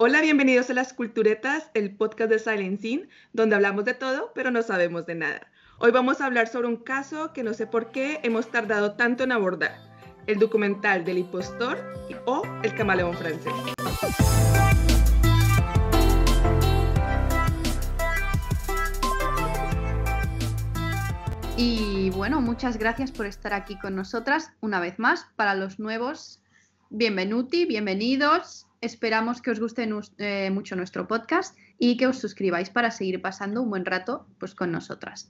Hola, bienvenidos a Las Culturetas, el podcast de Silent Scene, donde hablamos de todo, pero no sabemos de nada. Hoy vamos a hablar sobre un caso que no sé por qué hemos tardado tanto en abordar, el documental del impostor o el camaleón francés. Y bueno, muchas gracias por estar aquí con nosotras una vez más. Para los nuevos, bienvenuti, bienvenidos. Esperamos que os guste eh, mucho nuestro podcast y que os suscribáis para seguir pasando un buen rato pues, con nosotras.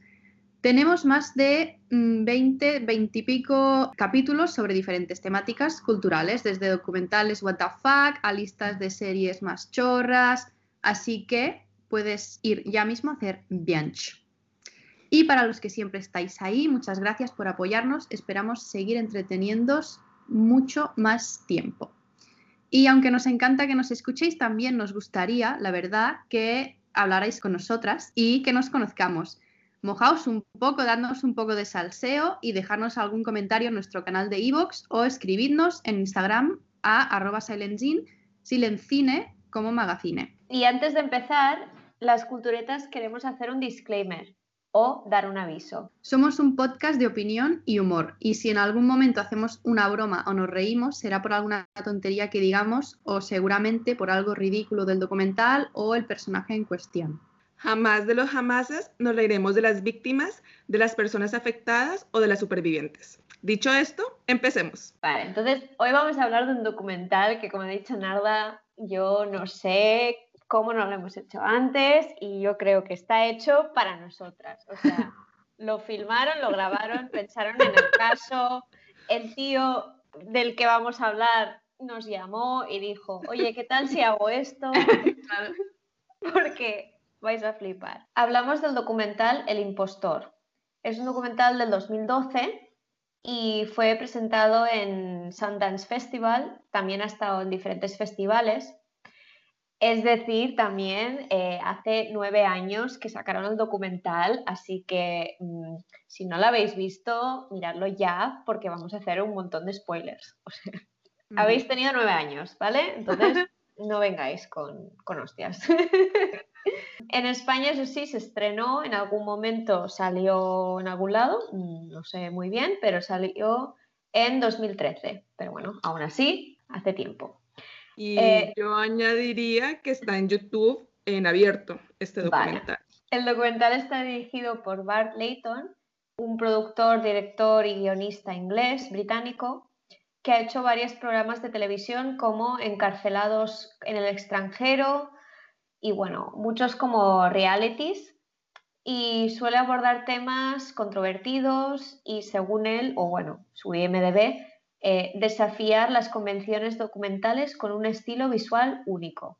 Tenemos más de 20, mm, 20 y pico capítulos sobre diferentes temáticas culturales, desde documentales what the fuck a listas de series más chorras, así que puedes ir ya mismo a hacer bianch. Y para los que siempre estáis ahí, muchas gracias por apoyarnos. Esperamos seguir entreteniéndos mucho más tiempo. Y aunque nos encanta que nos escuchéis, también nos gustaría, la verdad, que hablarais con nosotras y que nos conozcamos. Mojaos un poco, dándonos un poco de salseo y dejarnos algún comentario en nuestro canal de iVoox o escribidnos en Instagram a arroba silencine, silencine como magazine. Y antes de empezar, las culturetas queremos hacer un disclaimer o dar un aviso. Somos un podcast de opinión y humor y si en algún momento hacemos una broma o nos reímos será por alguna tontería que digamos o seguramente por algo ridículo del documental o el personaje en cuestión. Jamás de los jamases nos reiremos de las víctimas, de las personas afectadas o de las supervivientes. Dicho esto, empecemos. Vale, entonces hoy vamos a hablar de un documental que como ha dicho Narda, yo no sé cómo no lo hemos hecho antes y yo creo que está hecho para nosotras. O sea, lo filmaron, lo grabaron, pensaron en el caso, el tío del que vamos a hablar nos llamó y dijo, oye, ¿qué tal si hago esto? Porque vais a flipar. Hablamos del documental El impostor. Es un documental del 2012 y fue presentado en Sundance Festival, también ha estado en diferentes festivales es decir, también eh, hace nueve años que sacaron el documental, así que mm, si no lo habéis visto, miradlo ya porque vamos a hacer un montón de spoilers. O sea, habéis tenido nueve años, ¿vale? Entonces no vengáis con, con hostias. en España, eso sí, se estrenó, en algún momento salió en algún lado, mm, no sé muy bien, pero salió en 2013. Pero bueno, aún así, hace tiempo. Y eh, yo añadiría que está en YouTube en abierto este documental. El documental está dirigido por Bart Layton, un productor, director y guionista inglés británico que ha hecho varios programas de televisión como Encarcelados en el extranjero y bueno, muchos como realities y suele abordar temas controvertidos y según él, o bueno, su IMDB, eh, desafiar las convenciones documentales con un estilo visual único.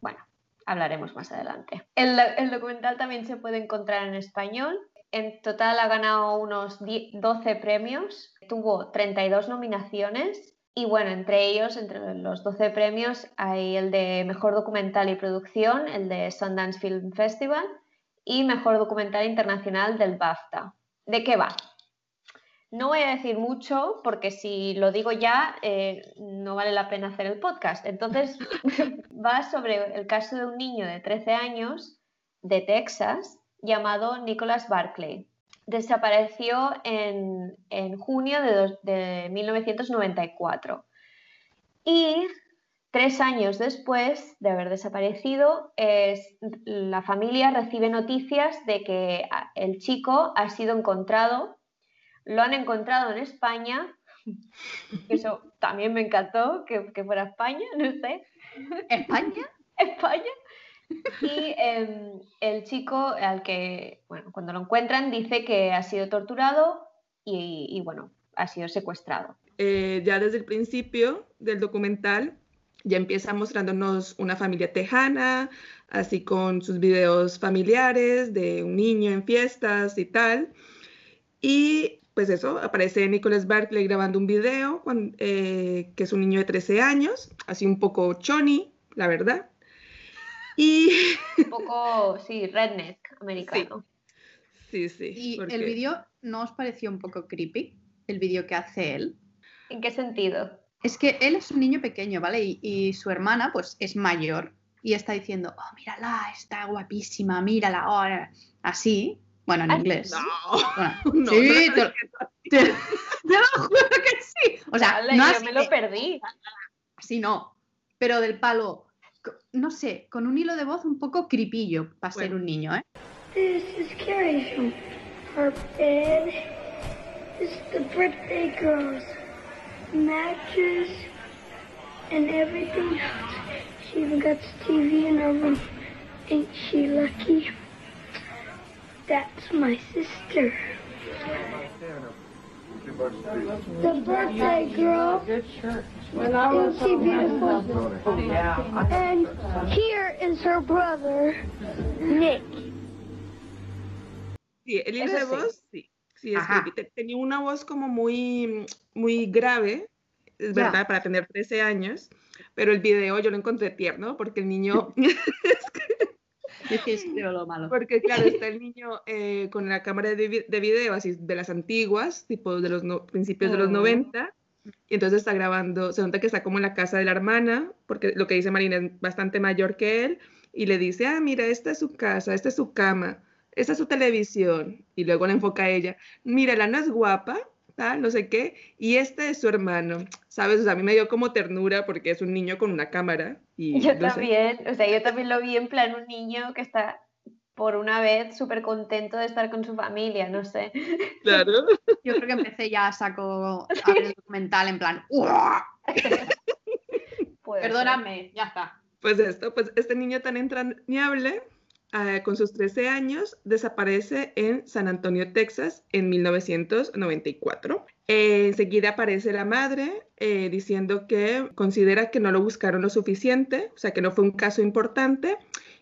Bueno, hablaremos más adelante. El, documental también se puede encontrar en español. En total ha ganado unos 12 premios, tuvo 32 nominaciones y bueno, entre ellos, entre los 12 premios, hay el de Mejor Documental y Producción, el de Sundance Film Festival y Mejor Documental Internacional del BAFTA. ¿De qué va? No voy a decir mucho porque si lo digo ya eh, no vale la pena hacer el podcast. Entonces va sobre el caso de un niño de 13 años de Texas llamado Nicholas Barclay. Desapareció en, junio de, de 1994. Y tres años después de haber desaparecido, es, la familia recibe noticias de que el chico ha sido encontrado lo han encontrado en España. Eso también me encantó, que, fuera España, no sé. ¿España? España. Y em, el chico al que, bueno, cuando lo encuentran dice que ha sido torturado y, bueno, ha sido secuestrado. Eh, ya desde el principio del documental ya empieza mostrándonos una familia tejana, así con sus videos familiares de un niño en fiestas y tal. Y pues eso, aparece Nicholas Barkley grabando un video, eh, que es un niño de 13 años, así un poco choni, la verdad. Y... Un poco, sí, redneck americano. Sí, sí. ¿Y el vídeo no os pareció un poco creepy? El vídeo que hace él. ¿En qué sentido? Es que él es un niño pequeño, ¿vale? Y, y, su hermana, pues, es mayor. y está diciendo, oh, mírala, está guapísima, mírala, ahora así, bueno, en Ah, inglés. No, Bueno, no, sí, no, te, te- te lo juro que sí. O sea, Vale, no yo así, me lo perdí. así no, pero del palo, no sé, con un hilo de voz un poco cripillo para ser Bueno. un niño, ¿eh? This is Carrie's room. Her bed. This is the birthday girl's mattress and everything else. She even got the TV in her room. Ain't she lucky? That's my sister. The birthday girl. Isn't she beautiful? And here is her brother, Nick. Sí, el de sí. voz, sí. Sí, es Tenía una voz como muy, muy grave, es verdad, para tener 13 años, pero el video yo lo encontré tierno porque el niño, Dices, pero lo malo. porque claro, está el niño eh, con la cámara de, vi- de video así de las antiguas, tipo de los no- principios de los Oh. 90, y entonces está grabando, se nota que está como en la casa de la hermana, porque lo que dice Marina es bastante mayor que él, y le dice, ah, mira, esta es su casa, esta es su cama, esta es su televisión, y luego la enfoca a ella, mírala, no es guapa, no sé qué, y este es su hermano, ¿sabes? O sea, a mí me dio como ternura porque es un niño con una cámara, y Yo no sé. también, o sea, yo también lo vi en plan un niño que está por una vez súper contento de estar con su familia, no sé. Claro. Yo creo que empecé ya a saco a ver el documental en plan, "Uah, Puede ser. perdóname, ya está. Pues esto, pues este niño tan entrañable, ah, con sus 13 años, desaparece en San Antonio, Texas, en 1994. Eh, enseguida aparece la madre eh, diciendo que considera que no lo buscaron lo suficiente, o sea, que no fue un caso importante.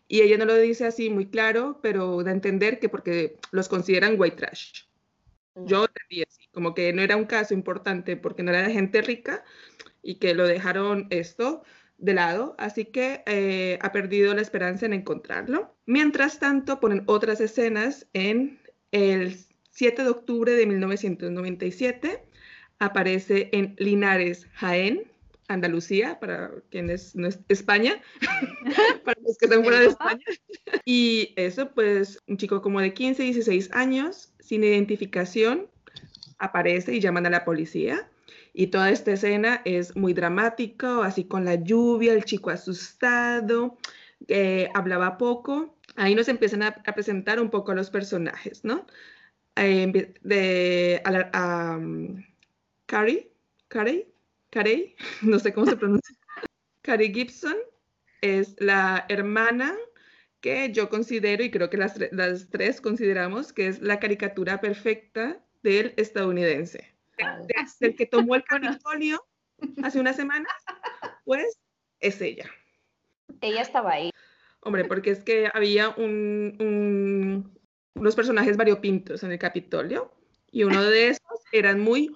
Y ella no lo dice así muy claro, pero da a entender que porque los consideran white trash. Yo entendí así, como que no era un caso importante porque no era de gente rica y que lo dejaron esto de lado, así que eh, ha perdido la esperanza en encontrarlo. Mientras tanto, ponen otras escenas en el 7 de octubre de 1997, aparece en Linares, Jaén, Andalucía, para quienes no es España, para los que están fuera de. España. Y eso, pues, un chico como de 15, 16 años, sin identificación, aparece y llaman a la policía. Y toda esta escena es muy dramática, así con la lluvia, el chico asustado, eh, hablaba poco. Ahí nos empiezan a, presentar un poco a los personajes, ¿no? Eh, de um, Carrie, Carey, Carey, no sé cómo se pronuncia. Carrie Gibson es la hermana que yo considero, y creo que las, las tres consideramos, que es la caricatura perfecta del estadounidense. De- del que tomó el Capitolio hace unas semanas, pues es ella. Ella estaba ahí. Hombre, porque es que había un, un- unos personajes variopintos en el Capitolio y uno de esos eran muy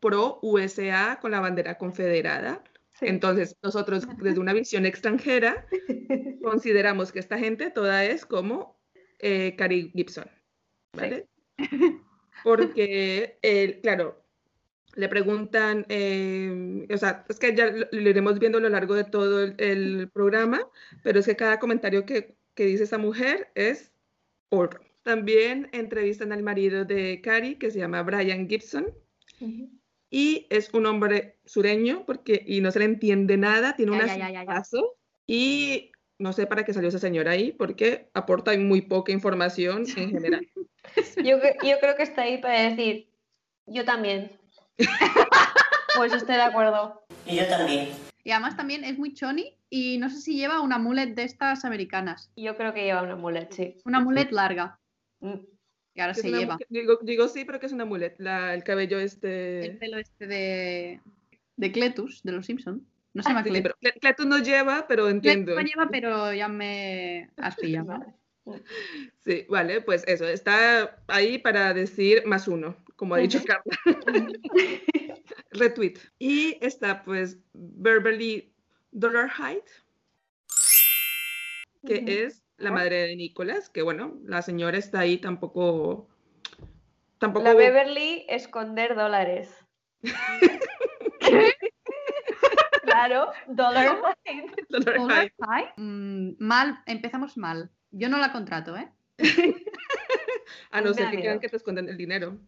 pro USA con la bandera confederada. Sí. Entonces, nosotros desde una visión extranjera consideramos que esta gente toda es como eh, Gibson, ¿vale? Porque, eh, claro, le preguntan, eh, o sea, es que ya lo, lo iremos viendo a lo largo de todo el, el programa, pero es que cada comentario que, que dice esa mujer es oro. También entrevistan al marido de Carrie, que se llama Brian Gibson, y es un hombre sureño porque y no se le entiende nada, tiene un acentazo y no sé para qué salió esa señora ahí porque aporta muy poca información en general. Yo, yo creo que está ahí para decir, yo también. Pues estoy de acuerdo. Y yo también. Y además también es muy choni y no sé si lleva una mulet de estas americanas. Yo creo que lleva una mulet, sí. Una mulet larga. Mm. Y ahora se una- lleva. digo, digo sí, pero que es una mulet, la- el cabello El este... pelo este de, de Cletus, de los Simpson. No se llama Sí, sí, Cletus. Cletus no lleva, pero entiendo. Cletus no lleva, pero ya me has pillado. Sí, vale, pues eso, está ahí para decir más uno, como ha dicho. Carla. Retweet. Y está pues Beverly Dollarhide, que Ujú. es la madre de Nicholas, que bueno, la señora está ahí tampoco... Tampoco... La Beverly esconder dólares. claro, Dollar High. Dollar Dollar. Mm, mal, empezamos mal. Yo no la contrato, ¿eh? A no ser que quieran que te escondan el dinero.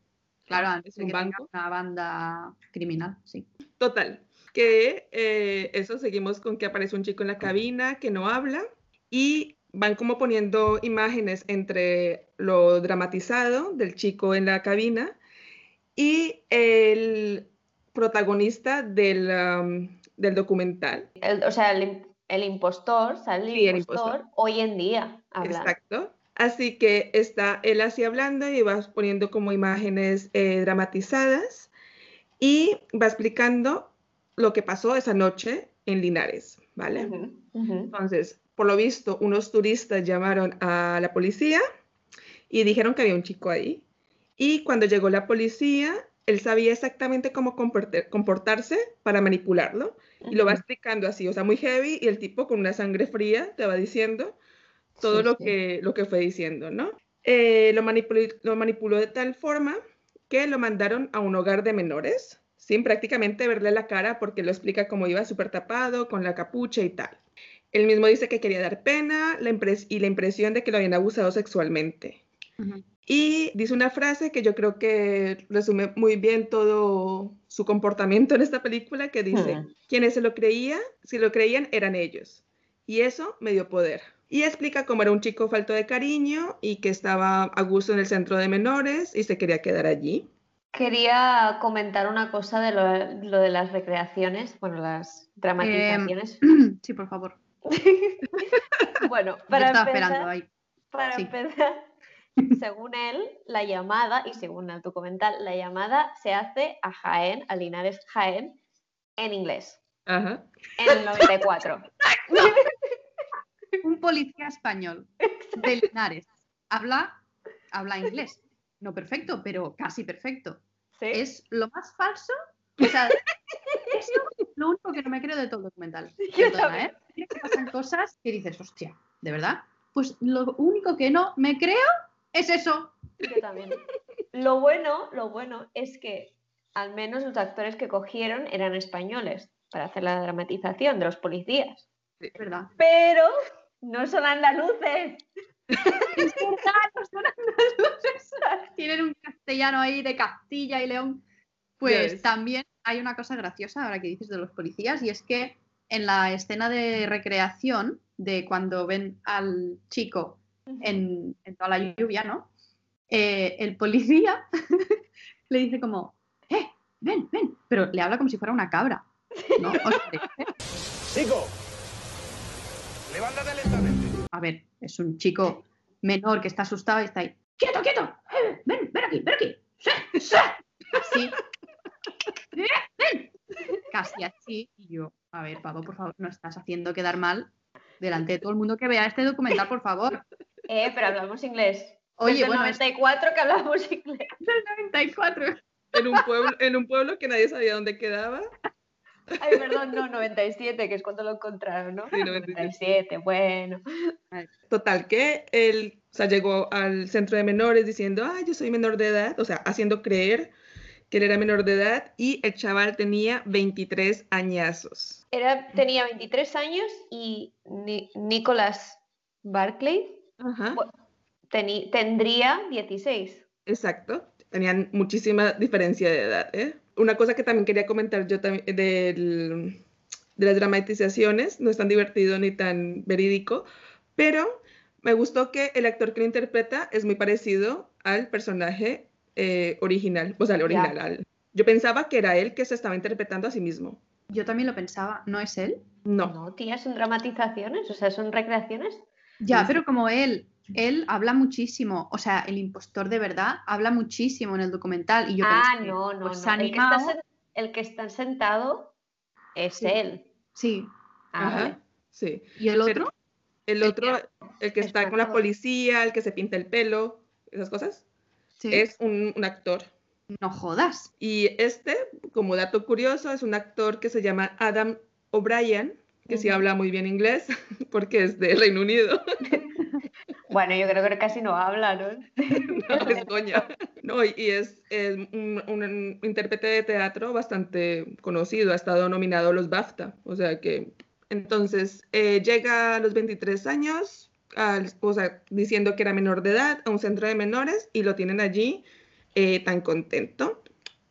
Claro, a no es ser un que tenga banco. una banda criminal, sí. Total, que eh, eso seguimos con que aparece un chico en la cabina que no habla y van como poniendo imágenes entre lo dramatizado del chico en la cabina y el protagonista del, um, del documental. El- o sea, el, el impostor, sale el Sí, el impostor, impostor. hoy en día hablando. Exacto. Así que está él así hablando y va poniendo como imágenes eh, dramatizadas y va explicando lo que pasó esa noche en Linares, ¿vale? Ujú. Entonces, por lo visto, unos turistas llamaron a la policía y dijeron que había un chico ahí. Y cuando llegó la policía, él sabía exactamente cómo comportarse para manipularlo. Y lo va explicando así, o sea, muy heavy, y el tipo con una sangre fría te va diciendo todo Sí, lo, sí. Que, lo que fue diciendo, ¿no? Eh, lo, manipuló, lo manipuló de tal forma que lo mandaron a un hogar de menores, sin prácticamente verle la cara, porque lo explica cómo iba súper tapado, con la capucha y tal. Él mismo dice que quería dar pena la y la impresión de que lo habían abusado sexualmente. Y dice una frase que yo creo que resume muy bien todo su comportamiento en esta película, que dice, Hmm. quienes se lo creía, si lo creían, eran ellos. Y eso me dio poder. Y explica cómo era un chico falto de cariño y que estaba a gusto en el centro de menores y se quería quedar allí. Quería comentar una cosa de lo, lo de las recreaciones, bueno, las dramatizaciones. Sí, por favor. Bueno, para estaba empezar, esperando ahí. para sí. empezar, según él, la llamada, y según el documental, la llamada se hace a Jaén, a Linares Jaén, en inglés, Ajá. en el 94. Policía español de Linares habla, habla inglés. No perfecto, pero casi perfecto. ¿Sí? Es lo más falso. O sea, eso es lo único que no me creo de todo el documental. Perdona. ¿eh? Que pasan cosas que dices, hostia, ¿de verdad? Pues lo único que no me creo es eso. Yo también. Lo bueno, lo bueno es que al menos los actores que cogieron eran españoles para hacer la dramatización de los policías. Es verdad. Pero no son andaluces. Es verdad, no son andaluces. Tienen un castellano ahí de Castilla y León. Pues también hay una cosa graciosa ahora que dices de los policías y es que en la escena de recreación de cuando ven al chico en, en toda la lluvia, ¿no? Eh, el policía le dice como, eh, ven, ven, pero le habla como si fuera una cabra, ¿no? O sea, dice, Chico, levántate lentamente. a ver, es un chico menor que está asustado y está ahí, quieto, quieto, eh, ven, ven aquí, ven aquí, sí, sí", así, "Eh, ven", casi así, y yo, a ver, pavo, por favor, no estás haciendo quedar mal delante de todo el mundo que vea este documental, por favor. Eh, pero hablamos inglés. Oye, Desde el bueno, es 94 que hablamos inglés. del 94. En un, pueblo, en un pueblo que nadie sabía dónde quedaba. Ay, perdón, no, 97, que es cuando lo encontraron, ¿no? Sí, 97. 97, bueno. Total, que él o sea, llegó al centro de menores diciendo, ah, yo soy menor de edad, o sea, haciendo creer que él era menor de edad y el chaval tenía 23 añazos. Era, tenía 23 años y Ni- Nicholas Barclay Ajá, tendría 16. exacto. Tenían muchísima diferencia de edad, ¿eh? Una cosa que también quería comentar yo también del- de las dramatizaciones, no es tan divertido ni tan verídico, pero me gustó que el actor que lo interpreta es muy parecido al personaje eh, original, o sea, al original. al- Yo pensaba que era él que se estaba interpretando a sí mismo. Yo también lo pensaba, ¿no es él? No, No, tía, son dramatizaciones, o sea, son recreaciones. Ya, pero como él, él habla muchísimo, o sea, el impostor de verdad habla muchísimo en el documental y yo ah, pensé, no, no, pues no. El que, está el que está sentado es Sí. él. sí, Ah, Ajá, vale. sí. y el otro, El El otro, el que está está con la policía, el que se pinta el pelo, esas cosas, sí, es un, un actor. no jodas. Y este, como dato curioso, es un actor que se llama Adam O'Brien, que sí Ujú. habla muy bien inglés, porque es de Reino Unido. Bueno, yo creo que casi no habla, ¿no? No, es coña. No, y es, es un, un intérprete de teatro bastante conocido, ha estado nominado a los BAFTA, o sea que entonces eh, llega a los 23 años, al, o sea, diciendo que era menor de edad, a un centro de menores y lo tienen allí eh, tan contento.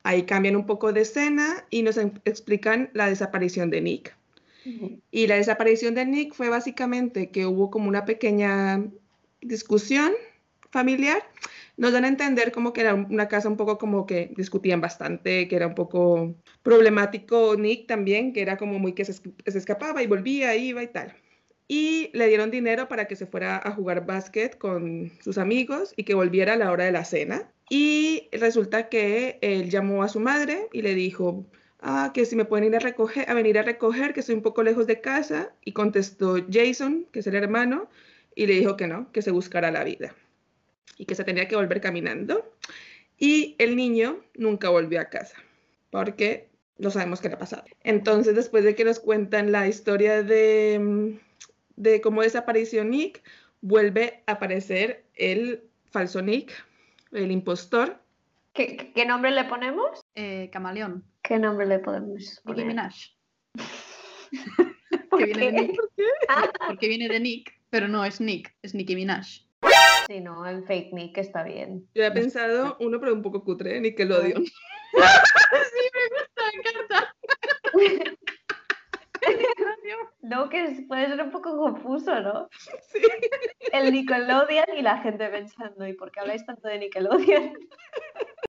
Ahí cambian un poco de escena y nos explican la desaparición de Nick. Y la desaparición de Nick fue básicamente que hubo como una pequeña discusión familiar. Nos dan a entender como que era una casa un poco como que discutían bastante, que era un poco problemático Nick también, que era como muy que se, es- se escapaba y volvía, iba y tal. Y le dieron dinero para que se fuera a jugar básquet con sus amigos y que volviera a la hora de la cena. Y resulta que él llamó a su madre y le dijo, ah, que si me pueden ir a recoger, a venir a recoger, que estoy un poco lejos de casa. Y contestó Jason, que es el hermano, y le dijo que no, que se buscara la vida y que se tenía que volver caminando. Y el niño nunca volvió a casa, porque no sabemos qué le ha pasado. Entonces, después de que nos cuentan la historia de, de cómo desapareció Nick, vuelve a aparecer el falso Nick, el impostor. ¿Qué, qué- qué nombre le ponemos? Eh, camaleón. ¿Qué nombre le podemos Nicki poner? Minaj. ¿Por que viene de qué? Nick. Porque viene de Nick, pero no es Nick, es Nicki Minaj. Sí, no, el fake Nick está bien. Yo he pensado uno, pero un poco cutre, Nickelodeon. sí, me gusta, me encanta. No, que puede ser un poco confuso, ¿no? Sí. El Nickelodeon y la gente pensando, ¿y por qué habláis tanto de Nickelodeon?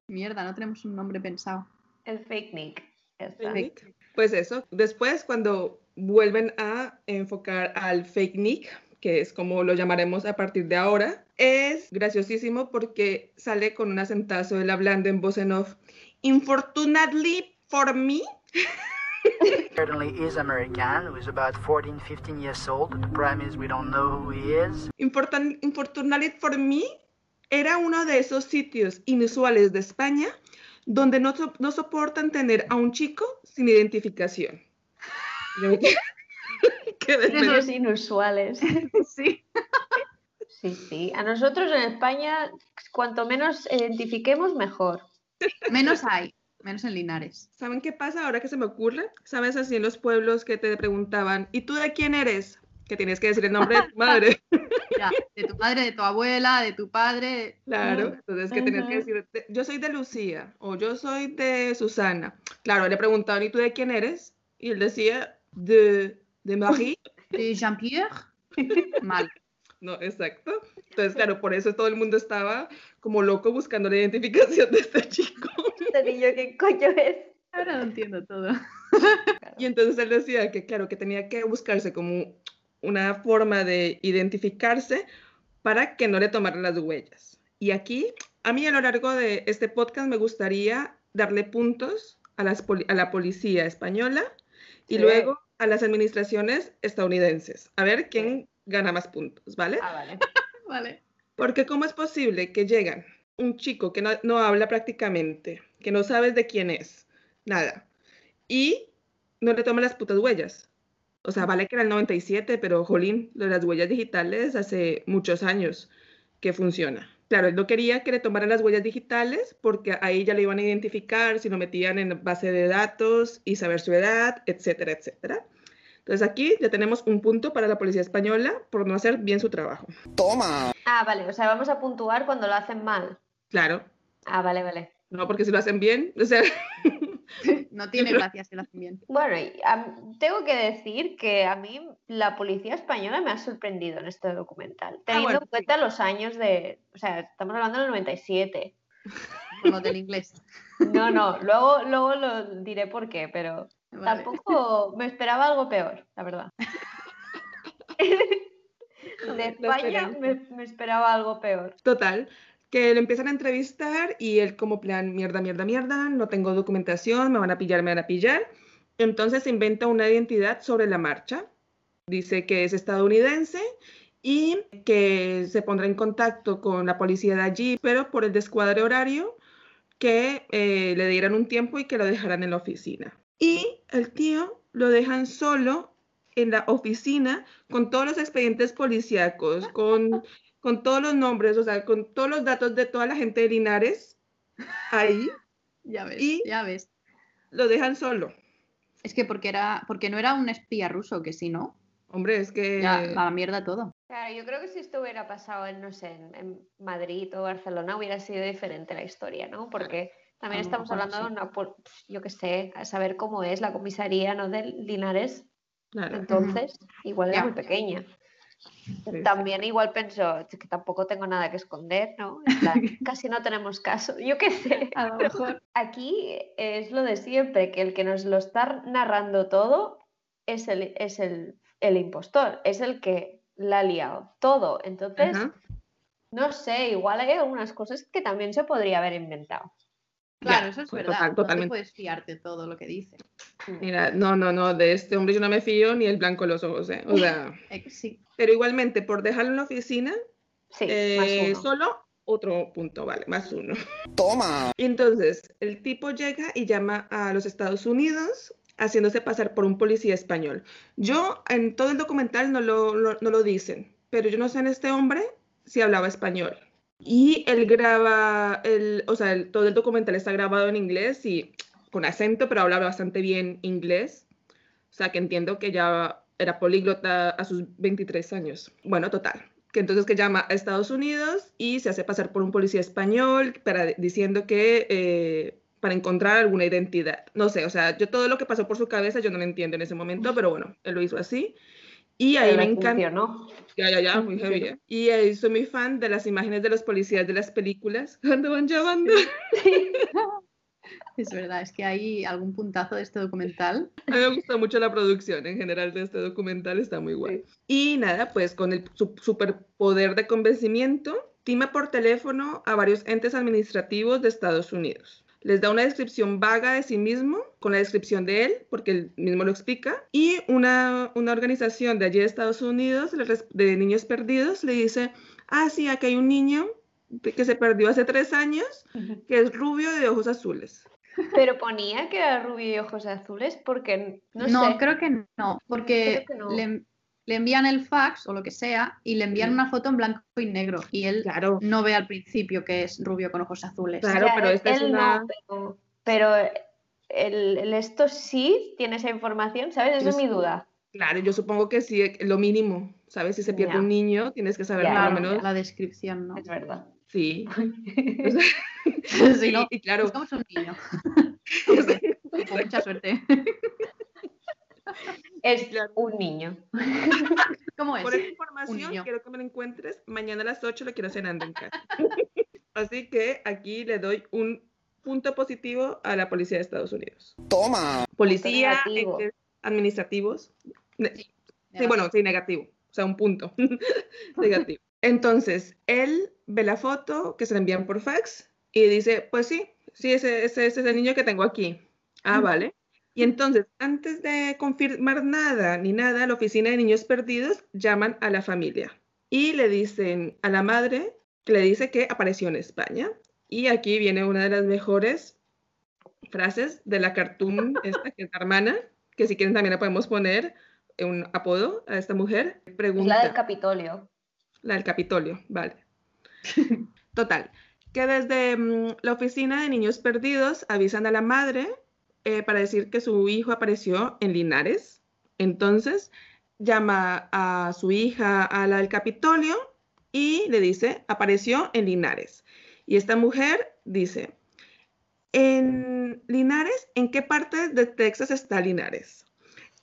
Mierda, no tenemos un nombre pensado. El fake Nick. ya está. Nick. Pues eso, después cuando vuelven a enfocar al fake Nick, que es como lo llamaremos a partir de ahora, es graciosísimo porque sale con un acentazo él hablando en voz en off. Infortunately for me, certainly is American, who is about 14, 15 years old. The problem is we don't know who he is. Infortun- Infortunately for me era uno de esos sitios inusuales de España donde no, so- no soportan tener a un chico sin identificación. Medio- Esos inusuales. Sí. Sí, sí. A nosotros en España, cuanto menos identifiquemos, mejor. Menos hay, menos en Linares. ¿Saben qué pasa ahora que se me ocurre? ¿Sabes así en los pueblos que te preguntaban, ¿y tú de quién eres? Que tienes que decir el nombre de tu madre. Ya, de tu madre, de tu abuela, de tu padre. Claro, entonces que tenías que decir, "De- yo soy de Lucía o yo soy de Susana. Claro, le preguntaban, ¿y tú de quién eres? Y él decía, de, de Marie. De Jean-Pierre. Mal. No, exacto. Entonces, claro, por eso todo el mundo estaba como loco buscando la identificación de este chico. Este niño, ¿qué coño es? Ahora lo entiendo todo. Y entonces él decía que, claro, que tenía que buscarse como una forma de identificarse para que no le tomaran las huellas. Y aquí, a mí a lo largo de este podcast me gustaría darle puntos a, las poli- a la policía española y Sí. luego a las administraciones estadounidenses. A ver quién gana más puntos, ¿vale? Ah, vale. Vale. Porque ¿cómo es posible que llegan un chico que no, no habla prácticamente, que no sabes de quién es, nada, y no le toman las putas huellas? O sea, vale que era el 97, pero jolín, lo de las huellas digitales hace muchos años que funciona. Claro, él no quería que le tomaran las huellas digitales porque ahí ya le iban a identificar si lo metían en base de datos y saber su edad, etcétera, etcétera. Entonces aquí ya tenemos un punto para la policía española por no hacer bien su trabajo. Ah, vale. O sea, vamos a puntuar cuando lo hacen mal. Claro, Ah, vale, vale. No, porque si lo hacen bien, o sea, No tiene gracia si lo hacen bien. Bueno, y, tengo que decir que a mí la policía española me ha sorprendido en este documental, teniendo bueno, en cuenta los años de, o sea, estamos hablando del 97. Con lo del inglés. No, no, luego, luego lo diré por qué, pero Vale. tampoco me esperaba algo peor, la verdad. De España me, me esperaba algo peor. total, que lo empiezan a entrevistar y él como plan, mierda, mierda, mierda, no tengo documentación, me van a pillar, me van a pillar. Entonces se inventa una identidad sobre la marcha. Dice que es estadounidense y que se pondrá en contacto con la policía de allí, pero por el descuadre horario que eh, le dieran un tiempo y que lo dejaran en la oficina. Y el tío lo dejan solo en la oficina con todos los expedientes policíacos, con, con todos los nombres, o sea, con todos los datos de toda la gente de Linares ahí Ya ves, Y- ya ves. lo dejan solo. Es que porque era, porque no era un espía ruso, que si no, Hombre, es que ya a la mierda todo. Claro, yo creo que si esto hubiera pasado en, no sé, en, en Madrid o Barcelona hubiera sido diferente la historia, ¿no? Porque también estamos hablando de una, yo qué sé, a saber cómo es la comisaría, ¿no? De Linares. Claro. Entonces, igual era Ya. muy pequeña. sí. También igual pensó "Es que tampoco tengo nada que esconder, ¿no? En plan, casi no tenemos caso. Yo qué sé. A lo mejor. Aquí es lo de siempre, que el que nos lo está narrando todo es el, es el, el impostor, es el que la ha liado todo. Entonces, Ajá. no sé, igual hay algunas cosas que también se podría haber inventado. Claro, Ya, eso es pues, verdad. total- No te totalmente. puedes fiarte todo lo que dice. Mira, no, no, no, de este hombre yo no me fío ni el blanco de los ojos, ¿eh? O sea, Eh, sí. pero igualmente, por dejarlo en la oficina, Sí, eh, más uno. solo otro punto, vale, más uno. Toma. Y entonces, el tipo llega y llama a los Estados Unidos haciéndose pasar por un policía español. Yo, en todo el documental no lo, lo- no lo dicen, pero yo no sé en este hombre si hablaba español. Y él graba, el, o sea, el- todo el documental está grabado en inglés y con acento, pero habla bastante bien inglés. O sea, que entiendo que ya era políglota a sus 23 años. Bueno, total. Que entonces que llama a Estados Unidos y se hace pasar por un policía español para, diciendo que eh, para encontrar alguna identidad. No sé, o sea, yo todo lo que pasó por su cabeza yo no lo entiendo en ese momento, pero bueno, él lo hizo así. Y ahí me encanta. Ya, ya, ya, muy heavy. ¿eh? Y ahí soy muy fan de las imágenes de los policías de las películas cuando van llamando. Es verdad, es que hay algún puntazo de este documental. A mí me gusta mucho la producción en general de este documental, está muy guay. Y nada, pues con el su- superpoder de convencimiento, tima por teléfono a varios entes administrativos de Estados Unidos. Les da una descripción vaga de sí mismo, con la descripción de él, porque él mismo lo explica, y una, una organización de allí de Estados Unidos, de niños perdidos, le dice, ah, sí, aquí hay un niño que se perdió hace tres años, que es rubio de ojos azules. Pero ponía que era rubio y ojos azules porque no, No, sé. creo que no, porque Creo que no. Le, le envían el fax o lo que sea y le envían Sí. una foto en blanco y negro y él Claro, no ve al principio que es rubio con ojos azules. Claro, pero esta es una- no, pero, pero el, el esto sí tiene esa información, ¿sabes? Esa es mi sí. duda. Claro, yo supongo que sí, lo mínimo, ¿sabes? Si se pierde Ya. un niño, tienes que saber Ya, por Claro, lo menos. la descripción, ¿no? Es verdad. Sí. Sí, y, no, y claro, Buscamos un niño. Mucha suerte. Es Claro. un niño. ¿Cómo es? por esa información quiero que me lo encuentres. Mañana a las 8 lo quiero cenando en casa. Así que aquí le doy un punto positivo a la policía de Estados Unidos. Toma. Policía, administrativos. Sí, bueno, sí, negativo. O sea, un punto. negativo. Entonces, él ve la foto que se le envían por fax y dice, pues sí, sí, ese, ese, ese es el niño que tengo aquí. Ah, vale. Y entonces, antes de confirmar nada ni nada, la oficina de niños perdidos llaman a la familia y le dicen a la madre, que le dice que apareció en España. Y aquí viene una de las mejores frases de la cartoon, esta que es la hermana, que si quieren también la podemos poner un apodo a esta mujer. Es Pregunta. la del Capitolio. La del Capitolio, vale. Total, que desde mm, la oficina de niños perdidos avisan a la madre eh, para decir que su hijo apareció en Linares. Entonces llama a su hija a la del Capitolio y le dice, apareció en Linares. Y esta mujer dice, en Linares, ¿en qué parte de Texas está Linares?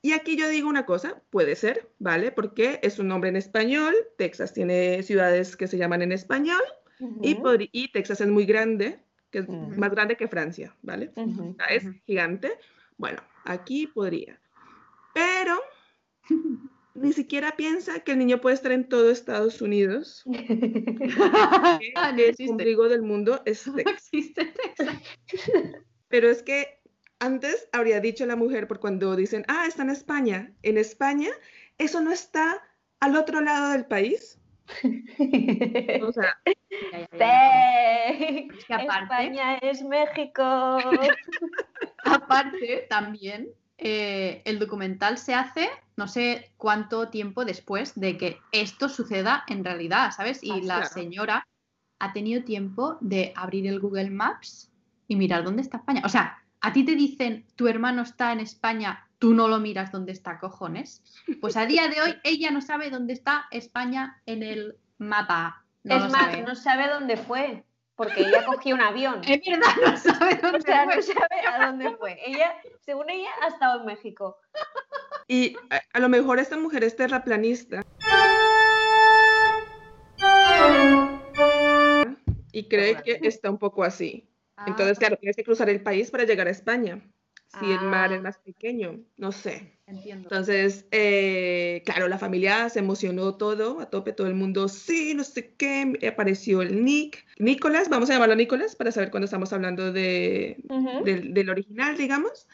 Y aquí yo digo una cosa, puede ser, ¿vale? Porque es un nombre en español, Texas tiene ciudades que se llaman en español Ujú, podri- y Texas es muy grande, que es más grande que Francia, ¿vale? es gigante. Bueno, aquí podría. Pero ni siquiera piensa que el niño puede estar en todo Estados Unidos. que Ah, no el ombligo del mundo es No existe Texas. Pero es que antes habría dicho la mujer, por cuando dicen, ah, está en España. En España, eso no está al otro lado del país. O sea, Ya, ya, ya. Sí. Es que aparte, España es México. aparte también, eh, el documental se hace no sé cuánto tiempo después de que esto suceda en realidad, ¿sabes? Y Ah, la claro. señora ha tenido tiempo de abrir el Google Maps y mirar dónde está España. O sea, a ti te dicen, tu hermano está en España, tú no lo miras dónde está, cojones. Pues a día de hoy ella no sabe dónde está España en el mapa. No es más, sabe. no sabe dónde fue, porque ella cogió un avión. Es verdad, no sabe dónde O sea, fue. no sabe a dónde fue. Ella, según ella, ha estado en México. Y a, a lo mejor esta mujer es terraplanista. Y cree que está un poco así. Entonces, Ah, claro, tienes que cruzar el país para llegar a España. Si el mar Ah. es más pequeño, no sé. entiendo. Entonces, eh, claro, la familia se emocionó todo, a tope, todo el mundo, sí, no sé qué, apareció el Nick. Nicolás, vamos a llamarlo Nicolás para saber cuándo estamos hablando de, Ujú. del, del original, digamos.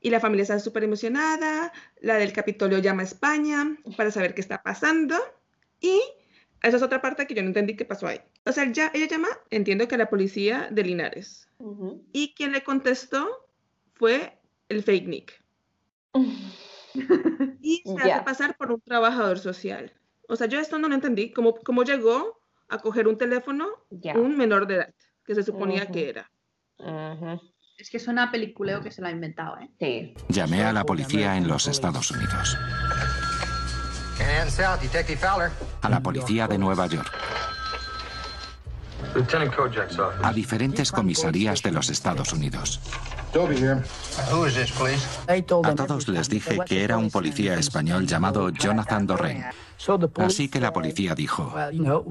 Y la familia está súper emocionada, la del Capitolio llama a España para saber qué está pasando. Y esa es otra parte que yo no entendí qué pasó ahí. O sea, ya, ella llama, entiendo que a la policía de Linares. Ujú. Y quien le contestó fue el fake Nick. Y se hace pasar por un trabajador social. O sea, yo esto no lo entendí. ¿Cómo, cómo llegó a coger un teléfono un menor de edad? Que se suponía que era. Es que suena a peliculeo que se lo ha inventado, ¿eh? Sí. Llamé a la policía en los Estados Unidos, Canaan South, Detective Fowler. a la policía de Nueva York. A diferentes comisarías de los Estados Unidos. A todos les dije que era un policía español llamado Jonathan Dorren. Así que la policía dijo,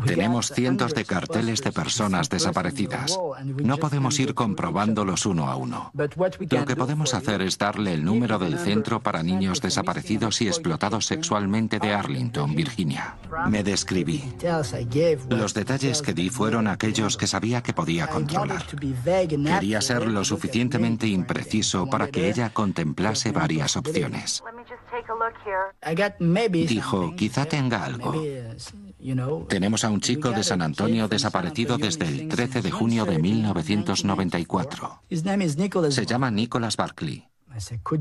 tenemos cientos de carteles de personas desaparecidas. No podemos ir comprobándolos uno a uno. Lo que podemos hacer es darle el número del Centro para Niños Desaparecidos y Explotados Sexualmente de Arlington, Virginia. Me describí. Los detalles que di fueron aquellos que sabía que podía controlar. Quería ser lo suficientemente impreciso para que ella contemplase varias opciones. Dijo, quizá tenga algo. Tenemos a un chico de San Antonio desaparecido desde el 13 de junio de 1994. Se llama Nicholas Barkley.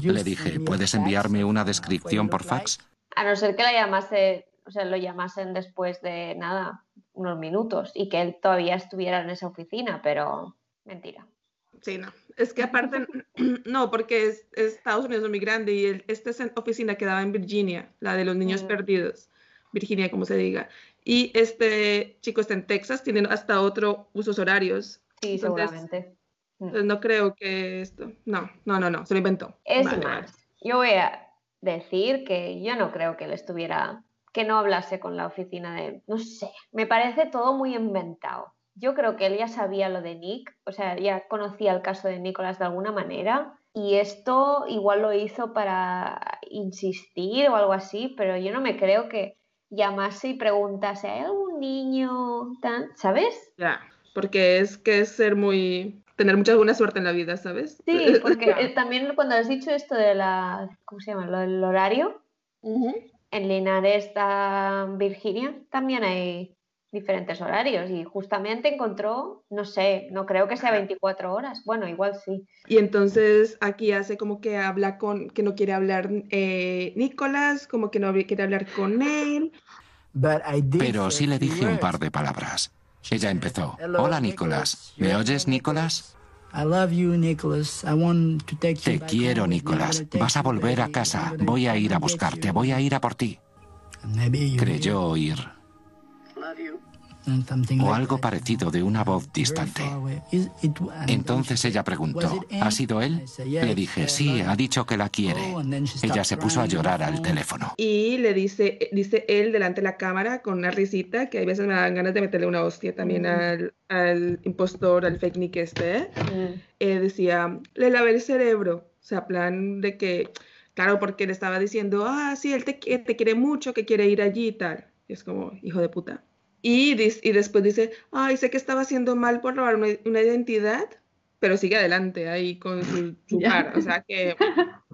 Le dije, ¿puedes enviarme una descripción por fax? A no ser que la llamase, o sea, lo llamasen después de nada, unos minutos, y que él todavía estuviera en esa oficina, pero mentira. Sí, no. Es que aparte, no, porque es, es Estados Unidos es muy grande y el- esta es- oficina quedaba en Virginia, la de los niños Mm. perdidos. Virginia, como se diga. Y este chico está en Texas, tienen hasta otro usos horarios. Sí, Entonces- seguramente. Entonces no creo que esto. No, no, no, no, se lo inventó. Es Vale, más, vale. yo voy a decir que yo no creo que él estuviera, que no hablase con la oficina de, no sé, me parece todo muy inventado. Yo creo que él ya sabía lo de Nick, o sea, ya conocía el caso de Nicolás de alguna manera y esto igual lo hizo para insistir o algo así, pero yo no me creo que llamase y preguntase, ¿hay algún niño tan, ¿sabes? Ya, porque es que es ser muy. tener mucha buena suerte en la vida, ¿sabes? Sí, porque también cuando has dicho esto de la, ¿cómo se llama? Lo del horario, Ujú. En Linares, Virginia, también hay diferentes horarios y justamente encontró, no sé, no creo que sea 24 horas, bueno, igual sí. Y entonces aquí hace como que habla con, que no quiere hablar eh, Nicolás, como que no quiere hablar con él. Pero sí le dije un par de palabras. Ella empezó. Hola, Nicolás. ¿Me oyes, Nicolás? Te quiero, Nicolás. Vas a volver a casa. Voy a ir a buscarte. Voy a ir a por ti. Creyó oír o algo parecido de una voz distante. Entonces ella preguntó, ¿ha sido él? Le dije, sí, ha dicho que la quiere. Ella se puso a llorar al teléfono. Y le dice, dice él delante de la cámara con una risita, que a veces me dan ganas de meterle una hostia también al, al impostor, al fake nick este, ¿eh? Mm, Eh, decía, le lavé el cerebro. O sea, plan de que, claro, porque le estaba diciendo, ah, sí, él te, te quiere mucho, que quiere ir allí y tal. Y es como, hijo de puta. Y, y después dice, ay, sé que estaba haciendo mal por robar una, una identidad, pero sigue adelante ahí con su, su. O sea que,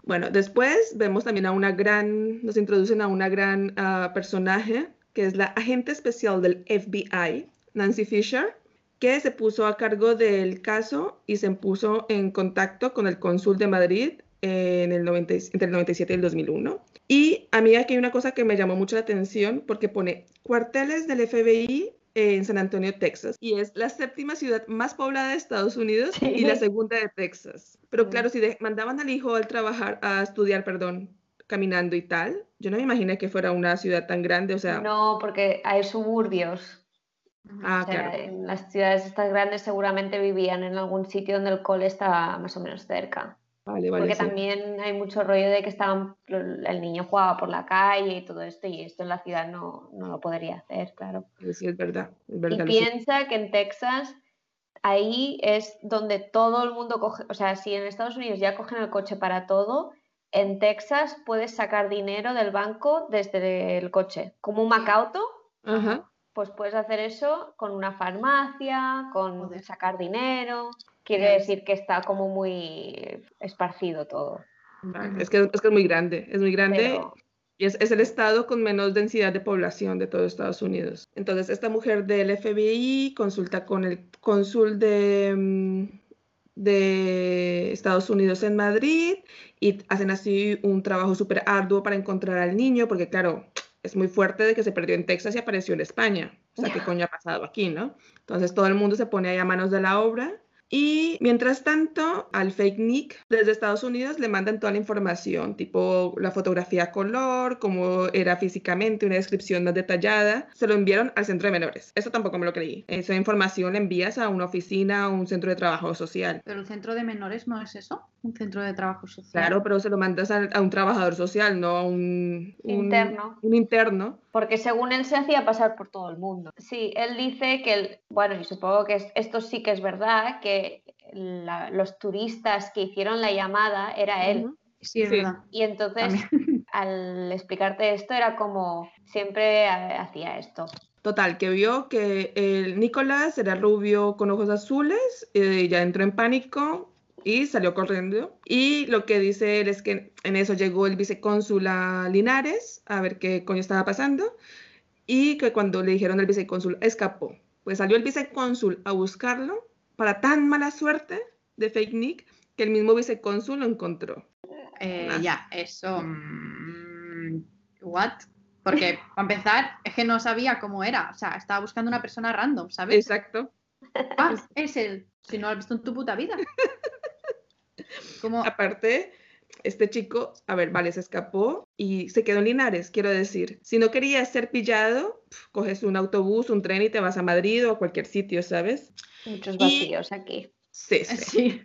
bueno, después vemos también a una gran, nos introducen a una gran ah, personaje, que es la agente especial del FBI, Nancy Fisher, que se puso a cargo del caso y se puso en contacto con el cónsul de Madrid en el 90 y- entre el 97 y el 2001. Y a mí aquí hay una cosa que me llamó mucho la atención porque pone cuarteles del FBI en San Antonio, Texas, y es la séptima ciudad más poblada de Estados Unidos y la segunda de Texas. Pero claro, si mandaban al hijo al trabajar, a estudiar, perdón, caminando y tal, yo no me imaginé que fuera una ciudad tan grande, o sea... No, porque hay suburbios. Ah, claro. En las ciudades estas grandes seguramente vivían en algún sitio donde el cole estaba más o menos cerca. Vale, vale, Porque sí. también hay mucho rollo de que estaban, el niño jugaba por la calle y todo esto, y esto en la ciudad no, no lo podría hacer, claro. Sí, es verdad, es Y verdad. sé. piensa que en Texas ahí es donde todo el mundo coge, o sea, si en Estados Unidos ya cogen el coche para todo, en Texas puedes sacar dinero del banco desde el coche, como un Macauto, Ajá. pues puedes hacer eso con una farmacia, con Joder. sacar dinero. Quiere decir que está como muy esparcido todo. Vale, Es, que, es que es muy grande, es muy grande Pero y es, es el estado con menos densidad de población de todo Estados Unidos. Entonces, esta mujer del FBI consulta con el cónsul de, mm, de Estados Unidos en Madrid y hacen así un trabajo súper arduo para encontrar al niño, porque claro, es muy fuerte de que se perdió en Texas y apareció en España. O sea, ¿qué coño ha pasado aquí, no? Entonces, todo el mundo se pone ahí a manos de la obra. Y mientras tanto, al fake Nick desde Estados Unidos le mandan toda la información, tipo la fotografía a color, cómo era físicamente, una descripción más detallada. Se lo enviaron al centro de menores. Eso tampoco me lo creí. Esa información la envías a una oficina o un centro de trabajo social. Pero el centro de menores no es eso, un centro de trabajo social. Claro, pero se lo mandas a, a un trabajador social, no a un, un- Interno. Un interno. Porque según él se hacía pasar por todo el mundo. Sí, él dice que, el- bueno, y supongo que es- esto sí que es verdad, que la- los turistas que hicieron la llamada era él. Ujú. Sí, es Sí. verdad. Y entonces, al explicarte esto, era como siempre eh, hacía esto. Total, que vio que el Nicolás era rubio con ojos azules, y ya entró en pánico y salió corriendo. Y lo que dice él es que en eso llegó el vicecónsul a Linares a ver qué coño estaba pasando y que cuando le dijeron al vicecónsul escapó. Pues salió el vicecónsul a buscarlo para tan mala suerte de Fake Nick que el mismo vicecónsul lo encontró. Eh, Ah. ya, eso. mm, ¿What? Porque, para empezar, es que no sabía cómo era. O sea, estaba buscando una persona random, ¿sabes? Exacto. Ah, es él. Si no lo has visto en tu puta vida. Como, Aparte, este chico, a ver, vale, se escapó y se quedó en Linares, quiero decir. Si no querías ser pillado, coges un autobús, un tren y te vas a Madrid o a cualquier sitio, ¿sabes? Muchos Y- vacíos aquí. Sí, sí. sí.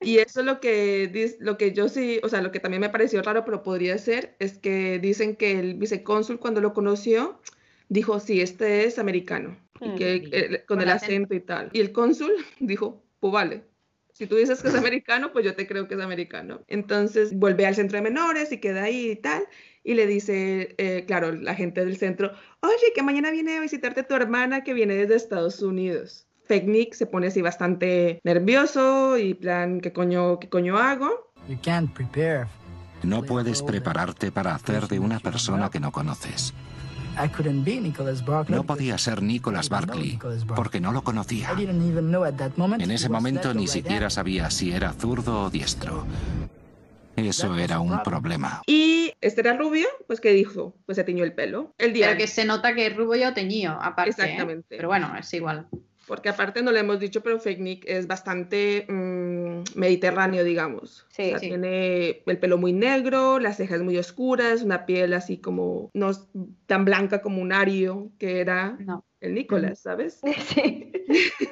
Y eso es lo que, lo que yo sí, o sea, lo que también me pareció raro, pero podría ser, es que dicen que el vicecónsul cuando lo conoció, dijo, sí, este es americano, y Mm. que eh, con Con el acento. acento y tal. Y el cónsul dijo, pues vale. Si tú dices que es americano, pues yo te creo que es americano. Entonces vuelve al centro de menores y queda ahí y tal. Y le dice, eh, claro, la gente del centro, oye, que mañana viene a visitarte tu hermana que viene desde Estados Unidos. Fake Nick se pone así bastante nervioso y plan, ¿qué coño, qué coño hago? You can't prepare. No puedes prepararte para hacer de una persona que no conoces. I couldn't be Nicholas Barkley. No podía ser Nicholas Barkley porque no lo conocía. I didn't even know at that moment En ese momento ni siquiera sabía si era zurdo o diestro. Eso era un problema. Y este era rubio, pues ¿qué dijo? Pues se tiñó el pelo. El día Pero que se nota que es rubio o teñido, aparte. ¿eh? Exactamente. Pero bueno, es igual. Porque aparte no lo hemos dicho, pero Fake Nick es bastante mm, mediterráneo, digamos. Sí, o sea, sí. tiene el pelo muy negro, las cejas muy oscuras, una piel así como no tan blanca como un ario que era No. el Nicolás, ¿sabes? Sí.